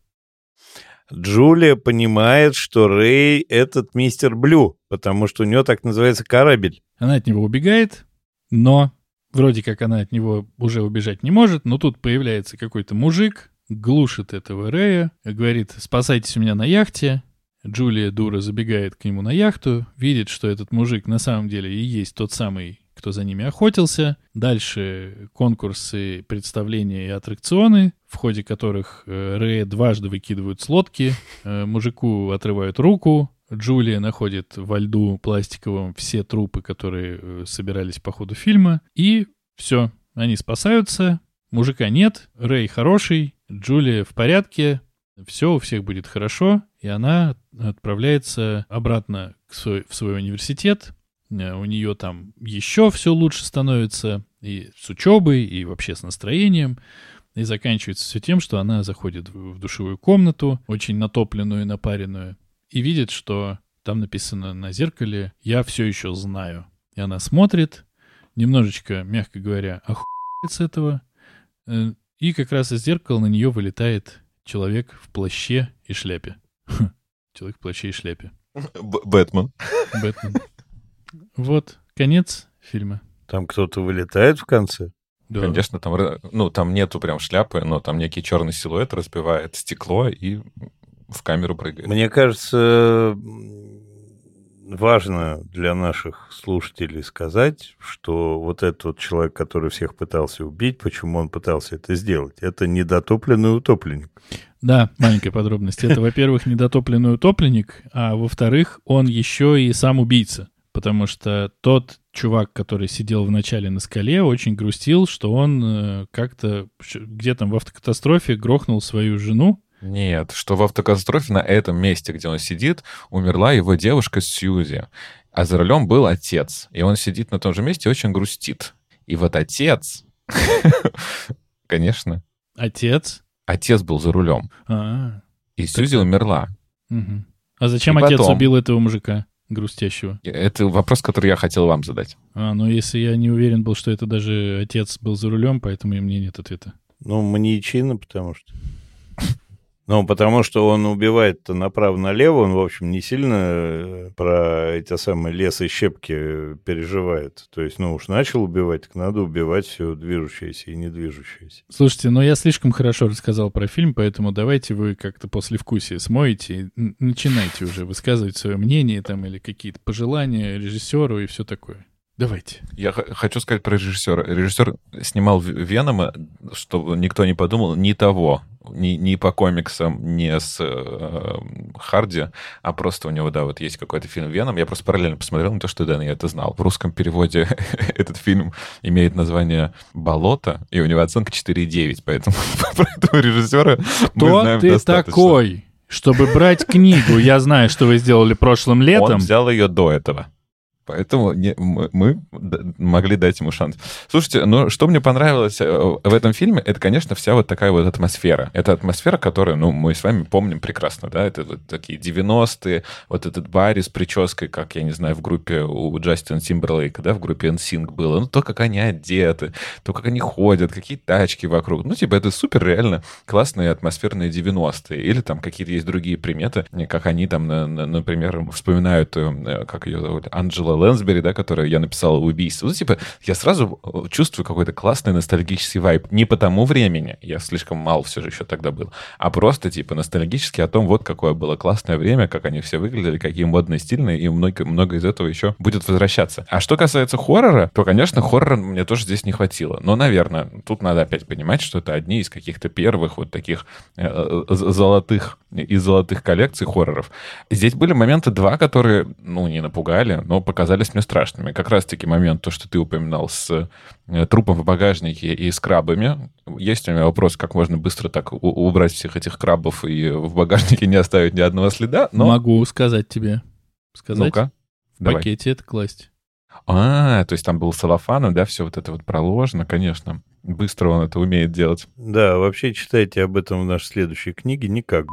Speaker 2: Джулия понимает, что Рэй — этот мистер Блю, потому что у него так называется корабль.
Speaker 1: Она от него убегает, но вроде как она от него уже убежать не может, но тут появляется какой-то мужик, глушит этого Рэя, говорит, спасайтесь у меня на яхте. Джулия дура забегает к нему на яхту, видит, что этот мужик на самом деле и есть тот самый, кто за ними охотился. Дальше конкурсы, представления и аттракционы, в ходе которых э, Рэя дважды выкидывают с лодки, э, мужику отрывают руку, Джулия находит во льду пластиковом все трупы, которые э, собирались по ходу фильма, и все, они спасаются, мужика нет, Рэй хороший, Джулия в порядке, все у всех будет хорошо, и она отправляется обратно к свой- в свой университет. Э, У нее там еще все лучше становится и с учебой, и вообще с настроением. И заканчивается все тем, что она заходит в душевую комнату, очень натопленную и напаренную, и видит, что там написано на зеркале «Я все еще знаю». И она смотрит, немножечко, мягко говоря, охуевает с этого, э, и как раз из зеркала на нее вылетает человек в плаще и шляпе. [LAUGHS] Человек в плаще и шляпе.
Speaker 3: Бэтмен.
Speaker 1: Бэтмен. Вот, конец фильма.
Speaker 2: Там кто-то вылетает в конце.
Speaker 1: Да.
Speaker 3: Конечно, там, ну, там нету прям шляпы, но там некий черный силуэт разбивает стекло и в камеру прыгает.
Speaker 2: Мне кажется, важно для наших слушателей сказать, что вот этот вот человек, который всех пытался убить, почему он пытался это сделать, это недотопленный утопленник.
Speaker 1: Да, маленькая подробность. Это, во-первых, недотопленный утопленник, а во-вторых, он еще и сам убийца. Потому что тот чувак, который сидел в начале на скале, очень грустил, что он э, как-то где там в автокатастрофе грохнул свою жену.
Speaker 3: Нет, что в автокатастрофе на этом месте, где он сидит, умерла его девушка Сьюзи. А за рулем был отец. И он сидит на том же месте и очень грустит. И вот отец... [LAUGHS] Конечно.
Speaker 1: Отец.
Speaker 3: Отец был за рулем.
Speaker 1: А,
Speaker 3: И Сьюзи умерла.
Speaker 1: а зачем отец убил этого мужика грустящего?
Speaker 3: Это вопрос, который я хотел вам задать.
Speaker 1: А, ну если я не уверен был, что это даже отец был за рулем, поэтому и мне нет ответа.
Speaker 2: Ну, маньячина, потому что... Ну, потому что он убивает-то направо-налево, он, в общем, не сильно э, про эти самые лес и щепки э, переживает. То есть, ну, уж начал убивать, так надо убивать все движущееся и недвижущееся.
Speaker 1: Слушайте, ну я слишком хорошо рассказал про фильм, поэтому давайте вы как-то после вкусия смоете и начинайте уже высказывать свое мнение там или какие-то пожелания режиссеру и все такое. Давайте.
Speaker 3: Я х- хочу сказать про режиссера. Режиссер снимал В- Венома, чтобы никто не подумал, не того. Ни, ни по комиксам, ни с э, Харди, а просто у него, да, вот есть какой-то фильм «Веном». Я просто параллельно посмотрел на то, что, да, я это знал. В русском переводе [LAUGHS] этот фильм имеет название «Болото», и у него оценка 4,9, поэтому [LAUGHS] про этого режиссера мы
Speaker 1: Кто
Speaker 3: знаем
Speaker 1: ты
Speaker 3: достаточно.
Speaker 1: такой, чтобы брать книгу? Я знаю, что вы сделали прошлым
Speaker 3: Он
Speaker 1: летом.
Speaker 3: взял ее до этого. Поэтому не- мы, мы могли дать ему шанс. Слушайте, ну что мне понравилось э, в этом фильме, это, конечно, вся вот такая вот атмосфера. Это атмосфера, которую, ну, мы с вами помним прекрасно, да, это вот такие 90-е, вот этот Барри с прической, как, я не знаю, в группе у Джастина Тимберлейка, да, в группе NSYNC было, ну, то, как они одеты, то, как они ходят, какие тачки вокруг, ну, типа, это супер реально классные атмосферные 90-е, или там какие-то есть другие приметы, как они там, на- на- например, вспоминают, э, как ее зовут, Анджела Лэнсбери, да, которая я написала убийство. Ну, типа, я сразу э, чувствую какой-то классный ностальгический вайб. Не по тому времени, я слишком мал все же еще тогда был, а просто, типа, ностальгически о том, вот какое было классное время, как они все выглядели, какие модные, стильные, и много, много из этого еще будет возвращаться. А что касается хоррора, то, конечно, хоррора мне тоже здесь не хватило. Но, наверное, тут надо опять понимать, что это одни из каких-то первых вот таких э, э, золотых, из золотых коллекций хорроров. Здесь были моменты два, которые, ну, не напугали, но показались мне страшными. Как раз-таки момент, то, что ты упоминал с э, трупом в багажнике и с крабами. Есть у меня вопрос, как можно быстро так убрать всех этих крабов и в багажнике не оставить ни одного следа, но...
Speaker 1: Могу сказать тебе. Сказать?
Speaker 3: Ну-ка,
Speaker 1: В
Speaker 3: давай.
Speaker 1: пакете это класть.
Speaker 3: А, то есть там был салофаном, да, все вот это вот проложено, конечно. Быстро он это умеет делать.
Speaker 2: Да, вообще читайте об этом в нашей следующей книге никак.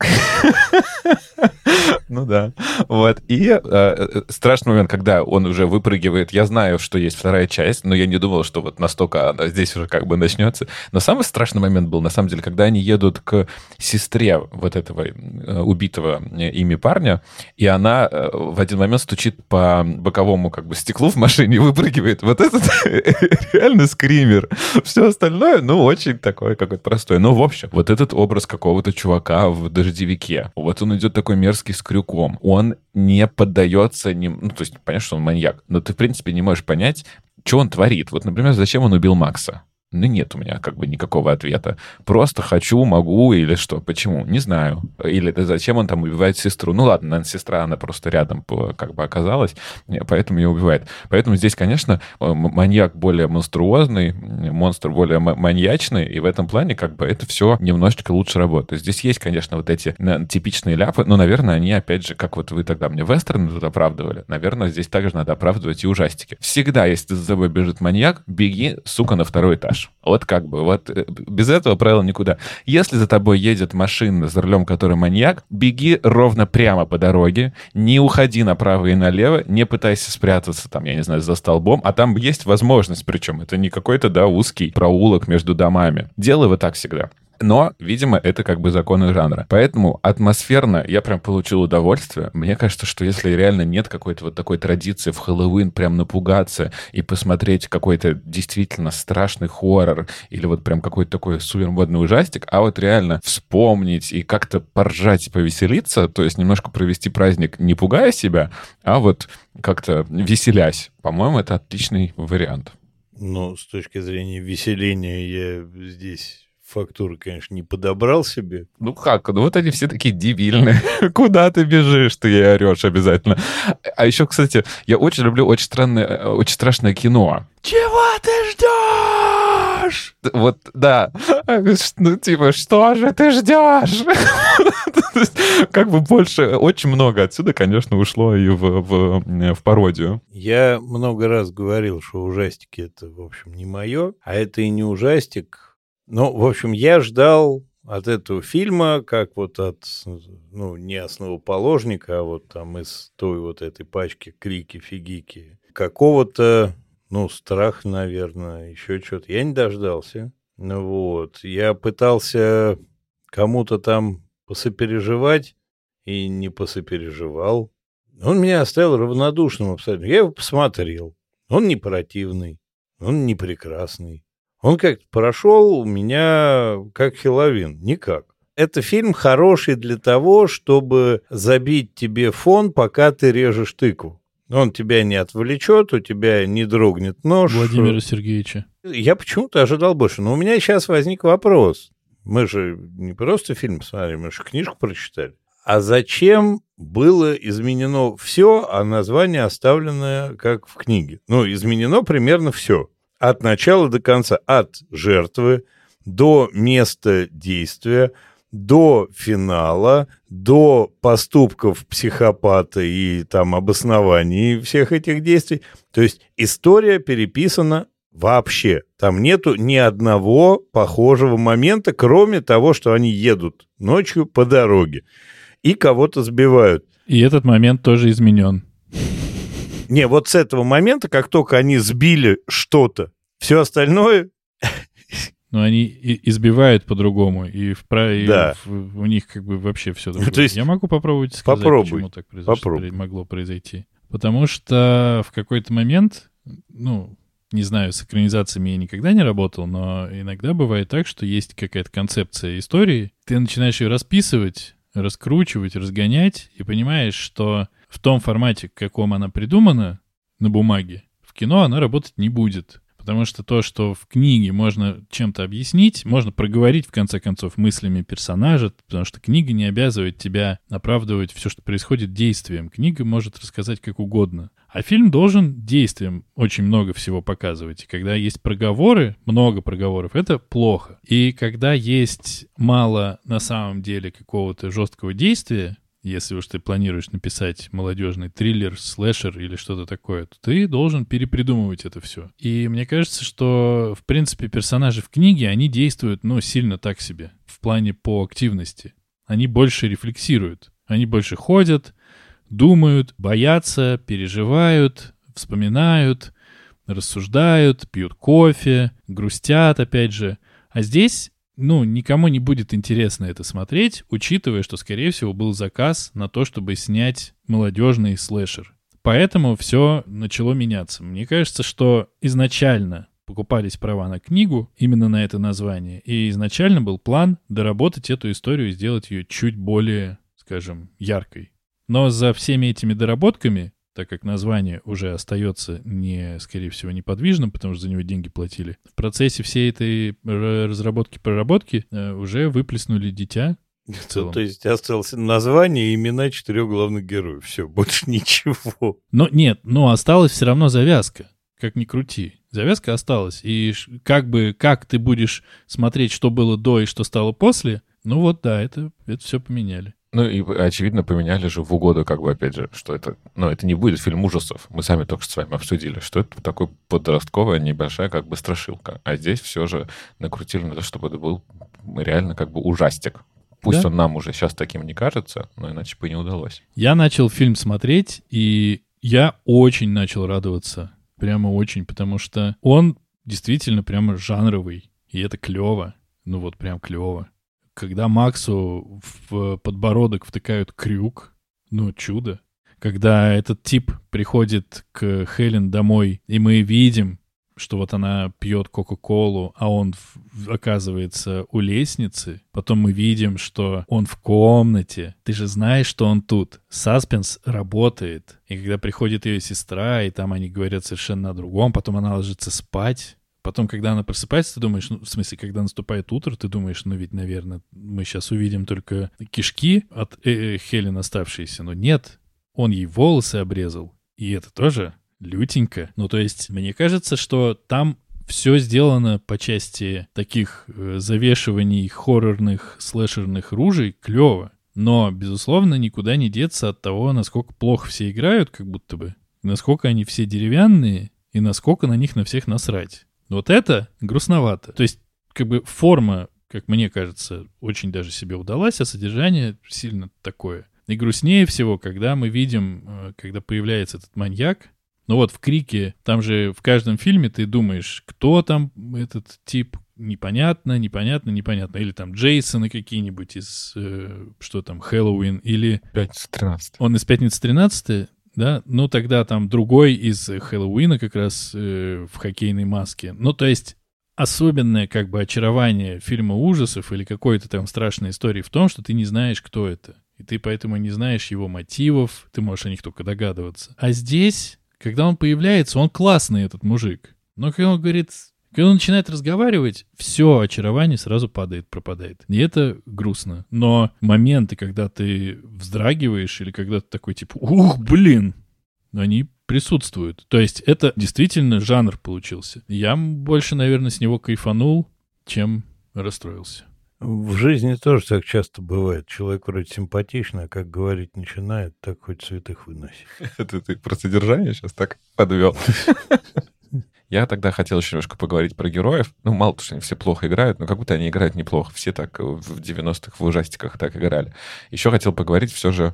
Speaker 2: [LAUGHS] [LAUGHS]
Speaker 3: Ну да. Вот. И э, э, страшный момент, когда он уже выпрыгивает. Я знаю, что есть вторая часть, но я не думал, что вот настолько она здесь уже как бы начнется. Но самый страшный момент был, на самом деле, когда они едут к сестре вот этого э, убитого э, ими парня, и она э, в один момент стучит по боковому как бы стеклу в машине и выпрыгивает. Вот этот [LAUGHS] реально скример. Все остальное, ну, очень такое какое-то простое. Но, в общем, вот этот образ какого-то чувака в дождевике, вот он идет такой мерзкий с крюком, он не поддается, ни... ну, то есть, понятно, что он маньяк, но ты, в принципе, не можешь понять, что он творит. Вот, например, зачем он убил Макса? Ну, нет у меня как бы никакого ответа. Просто хочу, могу или что? Почему? Не знаю. Или зачем он там убивает сестру? Ну ладно, наверное, сестра, она просто рядом как бы оказалась, поэтому ее убивает. Поэтому здесь, конечно, э, маньяк более монструозный, монстр более ма- маньячный, и в этом плане как бы это все немножечко лучше работает. Здесь есть, конечно, вот эти типичные ляпы, но, наверное, они, опять же, как вот вы тогда мне вестерны тут оправдывали, наверное, здесь также надо оправдывать и ужастики. Всегда, если за тобой бежит маньяк, беги, сука, на второй этаж. Вот как бы, вот э, без этого правила никуда. Если за тобой едет машина за рулем, который маньяк, беги ровно прямо по дороге, не уходи направо и налево, не пытайся спрятаться там, я не знаю, за столбом, а там есть возможность, причем это не какой-то, да, узкий проулок между домами. Делай вот так всегда. Но, видимо, это как бы законы жанра. Поэтому атмосферно я прям получил удовольствие. Мне кажется, что если реально нет какой-то вот такой традиции в Хэллоуин прям напугаться и посмотреть какой-то действительно страшный хоррор или вот прям какой-то такой супермодный ужастик, а вот реально вспомнить и как-то поржать и повеселиться, то есть немножко провести праздник не пугая себя, а вот как-то веселясь. По-моему, это отличный вариант.
Speaker 2: Но с точки зрения веселения я здесь фактуры, конечно, не подобрал себе.
Speaker 3: Ну как? Ну вот они все такие дебильные. [LAUGHS] Куда ты бежишь, ты ей орешь обязательно. А еще, кстати, я очень люблю очень странное, э, очень страшное кино. Чего ты ждешь? Вот, да. Ну, типа, что же ты ждешь? [LAUGHS] То есть, Как бы больше, очень много отсюда, конечно, ушло и в, в, в пародию.
Speaker 2: Я много раз говорил, что ужастики это, в общем, не мое, а это и не ужастик. Ну, в общем, я ждал от этого фильма, как вот от, ну, не основоположника, а вот там из той вот этой пачки крики-фигики, какого-то, ну, страх, наверное, еще что-то. Я не дождался. Ну вот, я пытался кому-то там посопереживать и не посопереживал. Он меня оставил равнодушным абсолютно. Я его посмотрел. Он не противный, он не прекрасный. Он как-то прошел у меня как Хеловин. Никак. Это фильм хороший для того, чтобы забить тебе фон, пока ты режешь тыкву. Он тебя не отвлечет, у тебя не дрогнет нож.
Speaker 1: Владимира Сергеевича.
Speaker 2: Я почему-то ожидал больше. Но у меня сейчас возник вопрос. Мы же не просто фильм посмотрели, мы же книжку прочитали. А зачем было изменено все, а название оставлено как в книге? Ну, изменено примерно все. От начала до конца. От жертвы до места действия, до финала, до поступков психопата и там обоснований всех этих действий. То есть история переписана вообще. Там нету ни одного похожего момента, кроме того, что они едут ночью по дороге и кого-то сбивают.
Speaker 1: И этот момент тоже изменен.
Speaker 2: Не, вот с этого момента, как только они сбили что-то, все остальное
Speaker 1: Но они и- избивают по-другому, и, в, пра- и
Speaker 2: Да.
Speaker 1: в- у них как бы вообще все другое.
Speaker 2: то есть-
Speaker 1: Я могу попробовать сказать,
Speaker 2: Попробуй.
Speaker 1: почему так произошло,
Speaker 2: Попробуй.
Speaker 1: могло произойти. Потому что в какой-то момент, ну, не знаю, с экранизациями я никогда не работал, но иногда бывает так, что есть какая-то концепция истории, ты начинаешь ее расписывать, раскручивать, разгонять, и понимаешь, что в том формате, в каком она придумана на бумаге, в кино она работать не будет. Потому что то, что в книге можно чем-то объяснить, можно проговорить, в конце концов, мыслями персонажа, потому что книга не обязывает тебя оправдывать все, что происходит действием. Книга может рассказать как угодно. А фильм должен действием очень много всего показывать. И когда есть проговоры, много проговоров, это плохо. И когда есть мало на самом деле какого-то жесткого действия, если уж ты планируешь написать молодежный триллер, слэшер или что-то такое, то ты должен перепридумывать это все. И мне кажется, что, в принципе, персонажи в книге, они действуют, ну, сильно так себе, в плане по активности. Они больше рефлексируют, они больше ходят, думают, боятся, переживают, вспоминают, рассуждают, пьют кофе, грустят, опять же. А здесь ну, никому не будет интересно это смотреть, учитывая, что, скорее всего, был заказ на то, чтобы снять молодежный слэшер. Поэтому все начало меняться. Мне кажется, что изначально покупались права на книгу, именно на это название, и изначально был план доработать эту историю и сделать ее чуть более, скажем, яркой. Но за всеми этими доработками так как название уже остается не, скорее всего, неподвижным, потому что за него деньги платили. В процессе всей этой разработки-проработки э, уже выплеснули дитя. В целом.
Speaker 2: То есть осталось название и имена четырех главных героев. Все, больше [LAUGHS] ничего.
Speaker 1: Но нет, но осталась все равно завязка. Как ни крути. Завязка осталась. И как бы, как ты будешь смотреть, что было до и что стало после, ну вот да, это, это все поменяли.
Speaker 3: Ну и, очевидно, поменяли же в угоду, как бы, опять же, что это... Ну, это не будет фильм ужасов. Мы сами только что с вами обсудили, что это такой подростковая небольшая как бы страшилка. А здесь все же накрутили на то, чтобы это был реально как бы ужастик. Пусть
Speaker 1: Да.
Speaker 3: он нам уже сейчас таким не кажется, но иначе бы не удалось.
Speaker 1: Я начал фильм смотреть, и я очень начал радоваться. Прямо очень, потому что он действительно прямо жанровый. И это клево. Ну вот прям клево. Когда Максу в подбородок втыкают крюк, ну чудо. Когда этот тип приходит к Хелен домой, и мы видим, что вот она пьет Кока-Колу, а он оказывается у лестницы. Потом мы видим, что он в комнате. Ты же знаешь, что он тут. Саспенс работает. И когда приходит ее сестра, и там они говорят совершенно о другом, потом она ложится спать. Потом, когда она просыпается, ты думаешь, ну, в смысле, когда наступает утро, ты думаешь, ну ведь, наверное, мы сейчас увидим только кишки от э, э, Хелен оставшиеся. Но нет, он ей волосы обрезал. И это тоже лютенько. Ну, то есть, мне кажется, что там все сделано по части таких э, завешиваний хоррорных, слэшерных ружей клево. Но, безусловно, никуда не деться от того, насколько плохо все играют, как будто бы. Насколько они все деревянные, и насколько на них на всех насрать. Вот это грустновато. То есть, как бы форма, как мне кажется, очень даже себе удалась, а содержание сильно такое. И грустнее всего, когда мы видим, э, когда появляется этот маньяк, ну вот в Крике, там же в каждом фильме ты думаешь, кто там этот тип, непонятно, непонятно, непонятно. Или там Джейсоны какие-нибудь из, э, что там, Хэллоуин, или
Speaker 3: 5-13.
Speaker 1: он из «Пятницы 13 да? Ну, тогда там другой из Хэллоуина как раз э, в хоккейной маске. Ну, то есть особенное как бы очарование фильма ужасов или какой-то там страшной истории в том, что ты не знаешь, кто это. И ты поэтому не знаешь его мотивов, ты можешь о них только догадываться. А здесь, когда он появляется, он классный, этот мужик. Но когда он говорит Когда он начинает разговаривать, все очарование сразу падает, пропадает. И это грустно. Но моменты, когда ты вздрагиваешь или когда ты такой типа, ух, блин, они присутствуют. То есть это действительно жанр получился. Я больше, наверное, с него кайфанул, чем расстроился.
Speaker 2: В жизни тоже так часто бывает. Человек вроде симпатичный, а как говорить начинает, так хоть святых выноси.
Speaker 3: Это [LAUGHS] ты про содержание сейчас так подвел. [LAUGHS] Я тогда хотел еще немножко поговорить про героев. Ну, мало того, что они все плохо играют, но как будто они играют неплохо. Все так в 90-х в ужастиках так играли. Еще хотел поговорить все же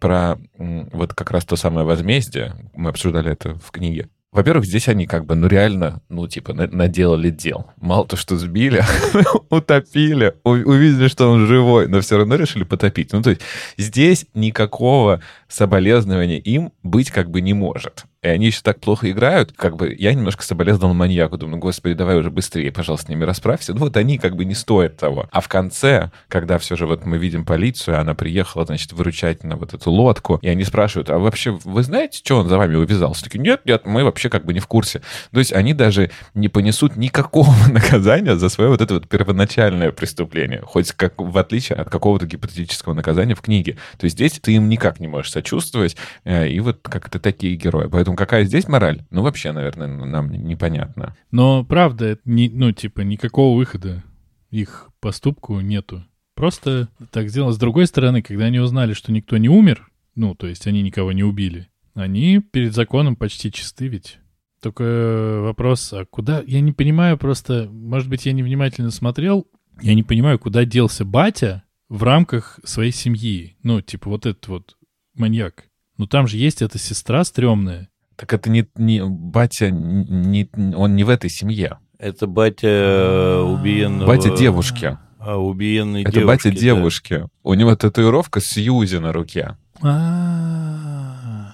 Speaker 3: про вот как раз то самое возмездие. Мы обсуждали это в книге. Во-первых, здесь они как бы, ну реально, ну типа, наделали дел. Мало то, что сбили, [LAUGHS] утопили, увидели, что он живой, но все равно решили потопить. Ну то есть здесь никакого соболезнования им быть как бы не может и они еще так плохо играют, как бы я немножко соболезновал маньяку, думаю, господи, давай уже быстрее, пожалуйста, с ними расправься. Ну вот они как бы не стоят того. А в конце, когда все же вот мы видим полицию, она приехала, значит, выручать на вот эту лодку, и они спрашивают, а вообще вы знаете, что он за вами увязался? Такие, нет, нет, мы вообще как бы не в курсе. То есть они даже не понесут никакого [LAUGHS] наказания за свое вот это вот первоначальное преступление, хоть как в отличие от какого-то гипотетического наказания в книге. То есть здесь ты им никак не можешь сочувствовать, э, и вот как-то такие герои. Поэтому какая здесь мораль? Ну, вообще, наверное, нам непонятно.
Speaker 1: Но правда, не, ну, типа, никакого выхода их поступку нету. Просто так сделано. С другой стороны, когда они узнали, что никто не умер, ну, то есть они никого не убили, они перед законом почти чисты ведь. Только вопрос, а куда... Я не понимаю просто, может быть, я невнимательно смотрел, я не понимаю, куда делся батя в рамках своей семьи. Ну, типа вот этот вот маньяк. Ну, там же есть эта сестра стрёмная,
Speaker 3: так это не, не батя, не, он не в этой семье.
Speaker 2: Это батя э, убиенного...
Speaker 3: Батя девушки.
Speaker 2: А, убиенной
Speaker 3: это
Speaker 2: девушки.
Speaker 3: батя девушки. Да. У него татуировка Сьюзи на руке.
Speaker 1: А.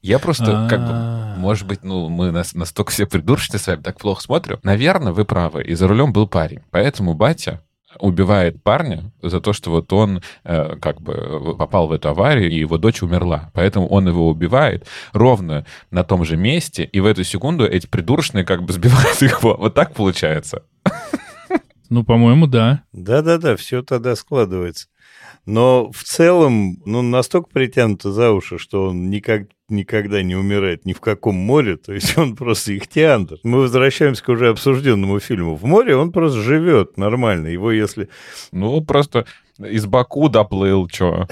Speaker 3: Я просто, как бы, может быть, ну, мы настолько все придурочные с вами, так плохо смотрим. Наверное, вы правы. И за рулем был парень. Поэтому батя убивает парня за то, что вот он э, как бы попал в эту аварию, и его дочь умерла. Поэтому он его убивает ровно на том же месте, и в эту секунду эти придурочные как бы сбивают [LAUGHS] его. Вот так получается.
Speaker 1: Ну, по-моему, да.
Speaker 2: Да-да-да, все тогда складывается. Но в целом, ну, настолько притянуто за уши, что он никак, никогда не умирает ни в каком море, то есть он просто ихтиандр. Мы возвращаемся к уже обсужденному фильму. В море он просто живет нормально. Его если...
Speaker 3: Ну, просто из Баку доплыл, что?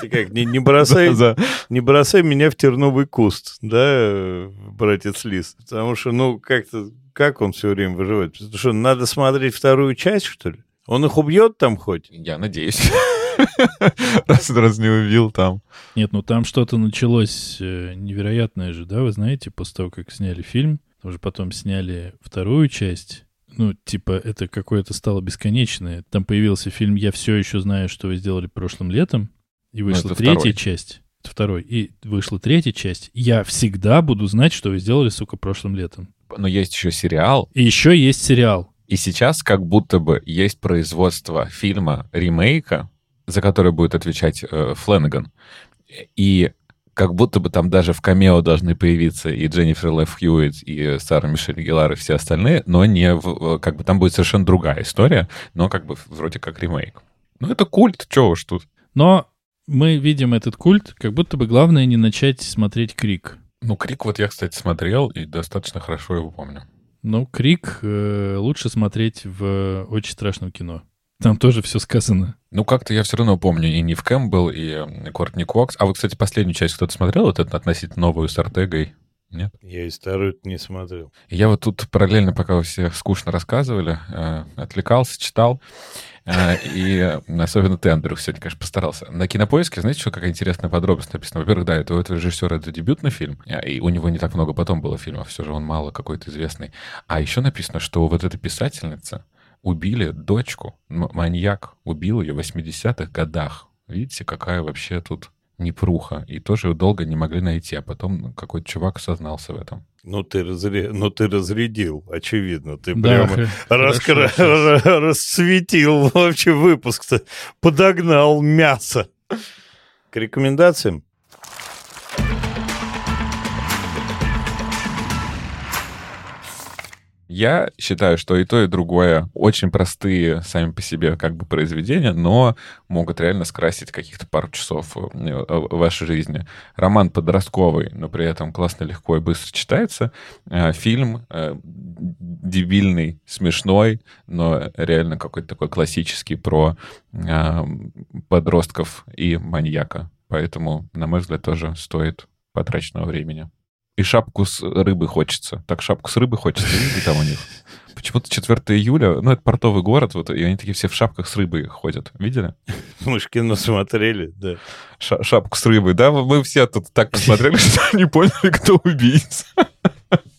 Speaker 2: Ты как, не, не, бросай, [LAUGHS] да, да. не бросай меня в терновый куст, да, братец Лис? Потому что, ну, как-то, как он все время выживает? Потому что надо смотреть вторую часть, что ли? Он их убьет там хоть?
Speaker 3: Я надеюсь. [LAUGHS] Раз, раз не убил там.
Speaker 1: Нет, ну там что-то началось э, невероятное же, да, вы знаете, после того, как сняли фильм, уже потом сняли вторую часть, ну, типа, это какое-то стало бесконечное. Там появился фильм «Я все еще знаю, что вы сделали прошлым летом», и вышла ну, третья второй. часть. Второй. И вышла третья часть. Я всегда буду знать, что вы сделали, сука, прошлым летом.
Speaker 3: Но есть еще сериал.
Speaker 1: И еще есть сериал.
Speaker 3: И сейчас как будто бы есть производство фильма ремейка, за который будет отвечать э, Фленнеган. И как будто бы там даже в камео должны появиться и Дженнифер Лев Хьюитт, и Сара Мишель Гелар, и все остальные, но не в... Как бы там будет совершенно другая история, но как бы вроде как ремейк. Ну, это культ, чего уж тут.
Speaker 1: Но мы видим этот культ, как будто бы главное не начать смотреть Крик.
Speaker 3: Ну, Крик вот я, кстати, смотрел и достаточно хорошо его помню.
Speaker 1: Ну, Крик э, лучше смотреть в очень страшном кино. Там тоже все сказано.
Speaker 3: Ну, как-то я все равно помню и Нив Кэмпбелл, и Кортни Кокс. А вот, кстати, последнюю часть кто-то смотрел, вот эту относительно новую с Артегой? Нет?
Speaker 2: Я и старую не смотрел.
Speaker 3: Я вот тут параллельно, пока вы все скучно рассказывали, э, отвлекался, читал. Э, и особенно ты, Андрюх, сегодня, конечно, постарался. На кинопоиске, знаете, что какая интересная подробность написана? Во-первых, да, это у этого режиссера это дебютный фильм, а, и у него не так много потом было фильмов, все же он мало какой-то известный. А еще написано, что вот эта писательница убили дочку, маньяк убил ее в 80-х годах. Видите, какая вообще тут непруха. И тоже долго не могли найти, а потом какой-то чувак сознался в этом.
Speaker 2: Ну ты, разре... ну, ты разрядил, очевидно. Ты да, прямо раскра... расцветил [LAUGHS] вообще выпуск-то. Подогнал мясо. К рекомендациям?
Speaker 3: Я считаю, что и то, и другое очень простые сами по себе как бы произведения, но могут реально скрасить каких-то пару часов э, в вашей жизни. Роман подростковый, но при этом классно, легко и быстро читается. Э, фильм э, дебильный, смешной, но реально какой-то такой классический про подростков и маньяка. Поэтому, на мой взгляд, тоже стоит потраченного времени. И шапку с рыбы хочется. Так шапку с рыбы хочется, видите там у них? Почему-то 4 июля, ну, это портовый город, вот, и они такие все в шапках с рыбой ходят. Видели?
Speaker 2: Мы же кино смотрели, да.
Speaker 3: Ша шапку с рыбой, да? Мы все тут так посмотрели, что не поняли, кто убийца.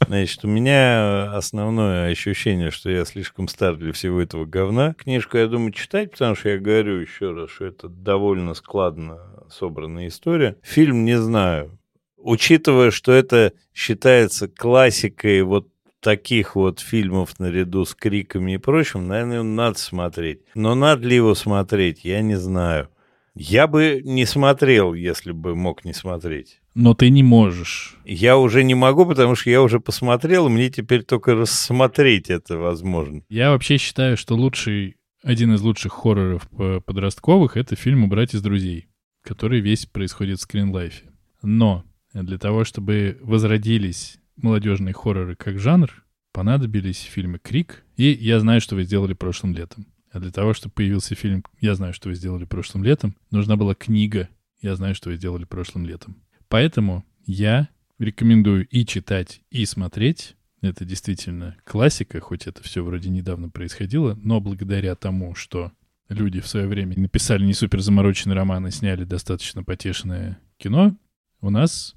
Speaker 2: Значит, у меня основное ощущение, что я слишком стар для всего этого говна. Книжку, я думаю, читать, потому что я говорю еще раз, что это довольно складно собранная история. Фильм не знаю учитывая, что это считается классикой вот таких вот фильмов наряду с криками и прочим, наверное, надо смотреть. Но надо ли его смотреть, я не знаю. Я бы не смотрел, если бы мог не смотреть.
Speaker 1: Но ты не можешь.
Speaker 2: Я уже не могу, потому что я уже посмотрел, и мне теперь только рассмотреть это возможно.
Speaker 1: Я вообще считаю, что лучший, один из лучших хорроров подростковых — это фильм «Убрать из друзей», который весь происходит в скринлайфе. Но для того, чтобы возродились молодежные хорроры как жанр, понадобились фильмы «Крик» и «Я знаю, что вы сделали прошлым летом». А для того, чтобы появился фильм «Я знаю, что вы сделали прошлым летом», нужна была книга «Я знаю, что вы сделали прошлым летом». Поэтому я рекомендую и читать, и смотреть. Это действительно классика, хоть это все вроде недавно происходило, но благодаря тому, что люди в свое время написали не супер замороченный роман и сняли достаточно потешное кино, у нас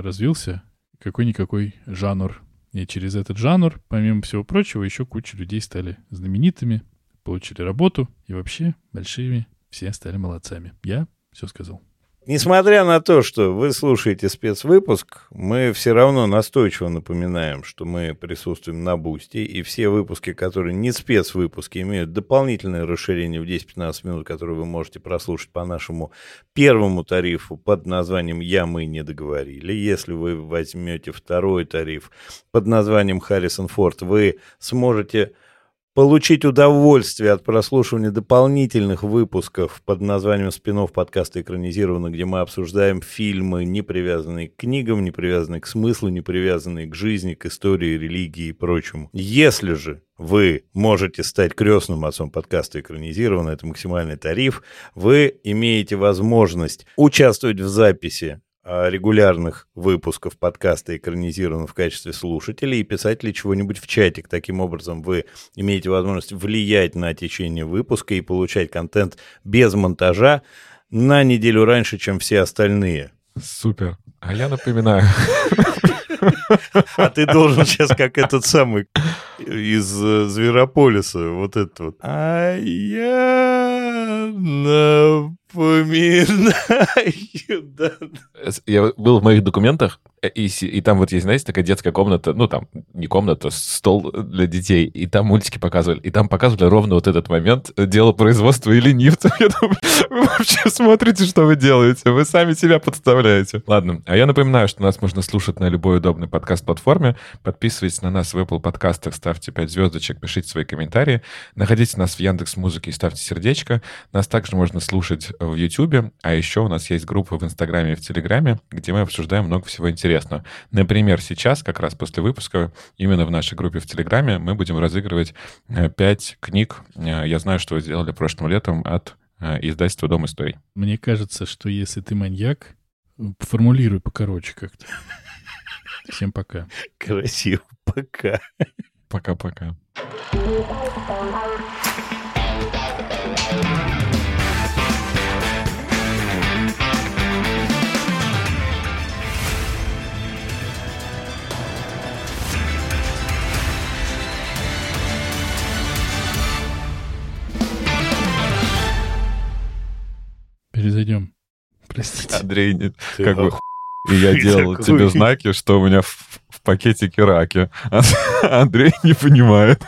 Speaker 1: развился какой-никакой жанр. И через этот жанр, помимо всего прочего, еще куча людей стали знаменитыми, получили работу и вообще большими все стали молодцами. Я все сказал.
Speaker 2: Несмотря на то, что вы слушаете спецвыпуск, мы все равно настойчиво напоминаем, что мы присутствуем на Boosty, и все выпуски, которые не спецвыпуски, имеют дополнительное расширение в 10-15 минут, которые вы можете прослушать по нашему первому тарифу под названием «Я, мы не договорили». Если вы возьмете второй тариф под названием «Харрисон Форд», вы сможете получить удовольствие от прослушивания дополнительных выпусков под названием «Спинов подкаста экранизировано», где мы обсуждаем фильмы, не привязанные к книгам, не привязанные к смыслу, не привязанные к жизни, к истории, религии и прочему. Если же вы можете стать крестным отцом подкаста экранизировано, это максимальный тариф, вы имеете возможность участвовать в записи регулярных выпусков подкаста экранизирован в качестве слушателей и писателей чего-нибудь в чатик. Таким образом, вы имеете возможность влиять на течение выпуска и получать контент без монтажа на неделю раньше, чем все остальные.
Speaker 3: Супер. А я напоминаю.
Speaker 2: А ты должен сейчас как этот самый из э, Зверополиса, вот этот вот. А я [LAUGHS]
Speaker 3: Да. Я был в моих документах, и, и там вот есть, знаете, такая детская комната, ну там не комната, стол для детей, и там мультики показывали, и там показывали ровно вот этот момент э, дело производства и ленивцев. [LAUGHS] Я думаю, вы вообще смотрите, что вы делаете, вы сами себя подставляете. Ладно, а я напоминаю, что нас можно слушать на любой удобной подкаст-платформе. Подписывайтесь на нас в Apple подкастах, ставьте 5 звездочек, пишите свои комментарии. Находите нас в Яндекс Музыке и ставьте сердечко. Нас также можно слушать в YouTube, а еще у нас есть группа в Инстаграме и в Телеграме, где мы обсуждаем много всего интересного интересно. Например, сейчас, как раз после выпуска, именно в нашей группе в Телеграме мы будем разыгрывать э, пять книг. Э, я знаю, что вы сделали прошлым летом от э, издательства «Дом историй».
Speaker 1: Мне кажется, что если ты маньяк, формулируй покороче как-то. Всем пока.
Speaker 2: Красиво. Пока.
Speaker 3: Пока-пока.
Speaker 1: Перезайдем. Простите.
Speaker 3: Андрей, не, как бы и я [LAUGHS] делал тебе знаки, что у меня в, в пакетике раки. [LAUGHS] Андрей не понимает.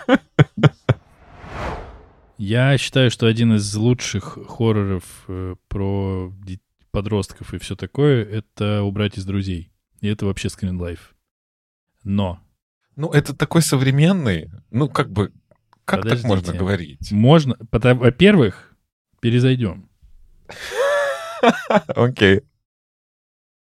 Speaker 1: Я считаю, что один из лучших хорроров э, про подростков и все такое — это «Убрать из друзей». И это вообще скринлайф. Но
Speaker 3: Ну, это такой современный, ну, как бы, как так
Speaker 1: Подождите.
Speaker 3: можно говорить?
Speaker 1: Можно, во-первых, перезайдем.
Speaker 3: Окей.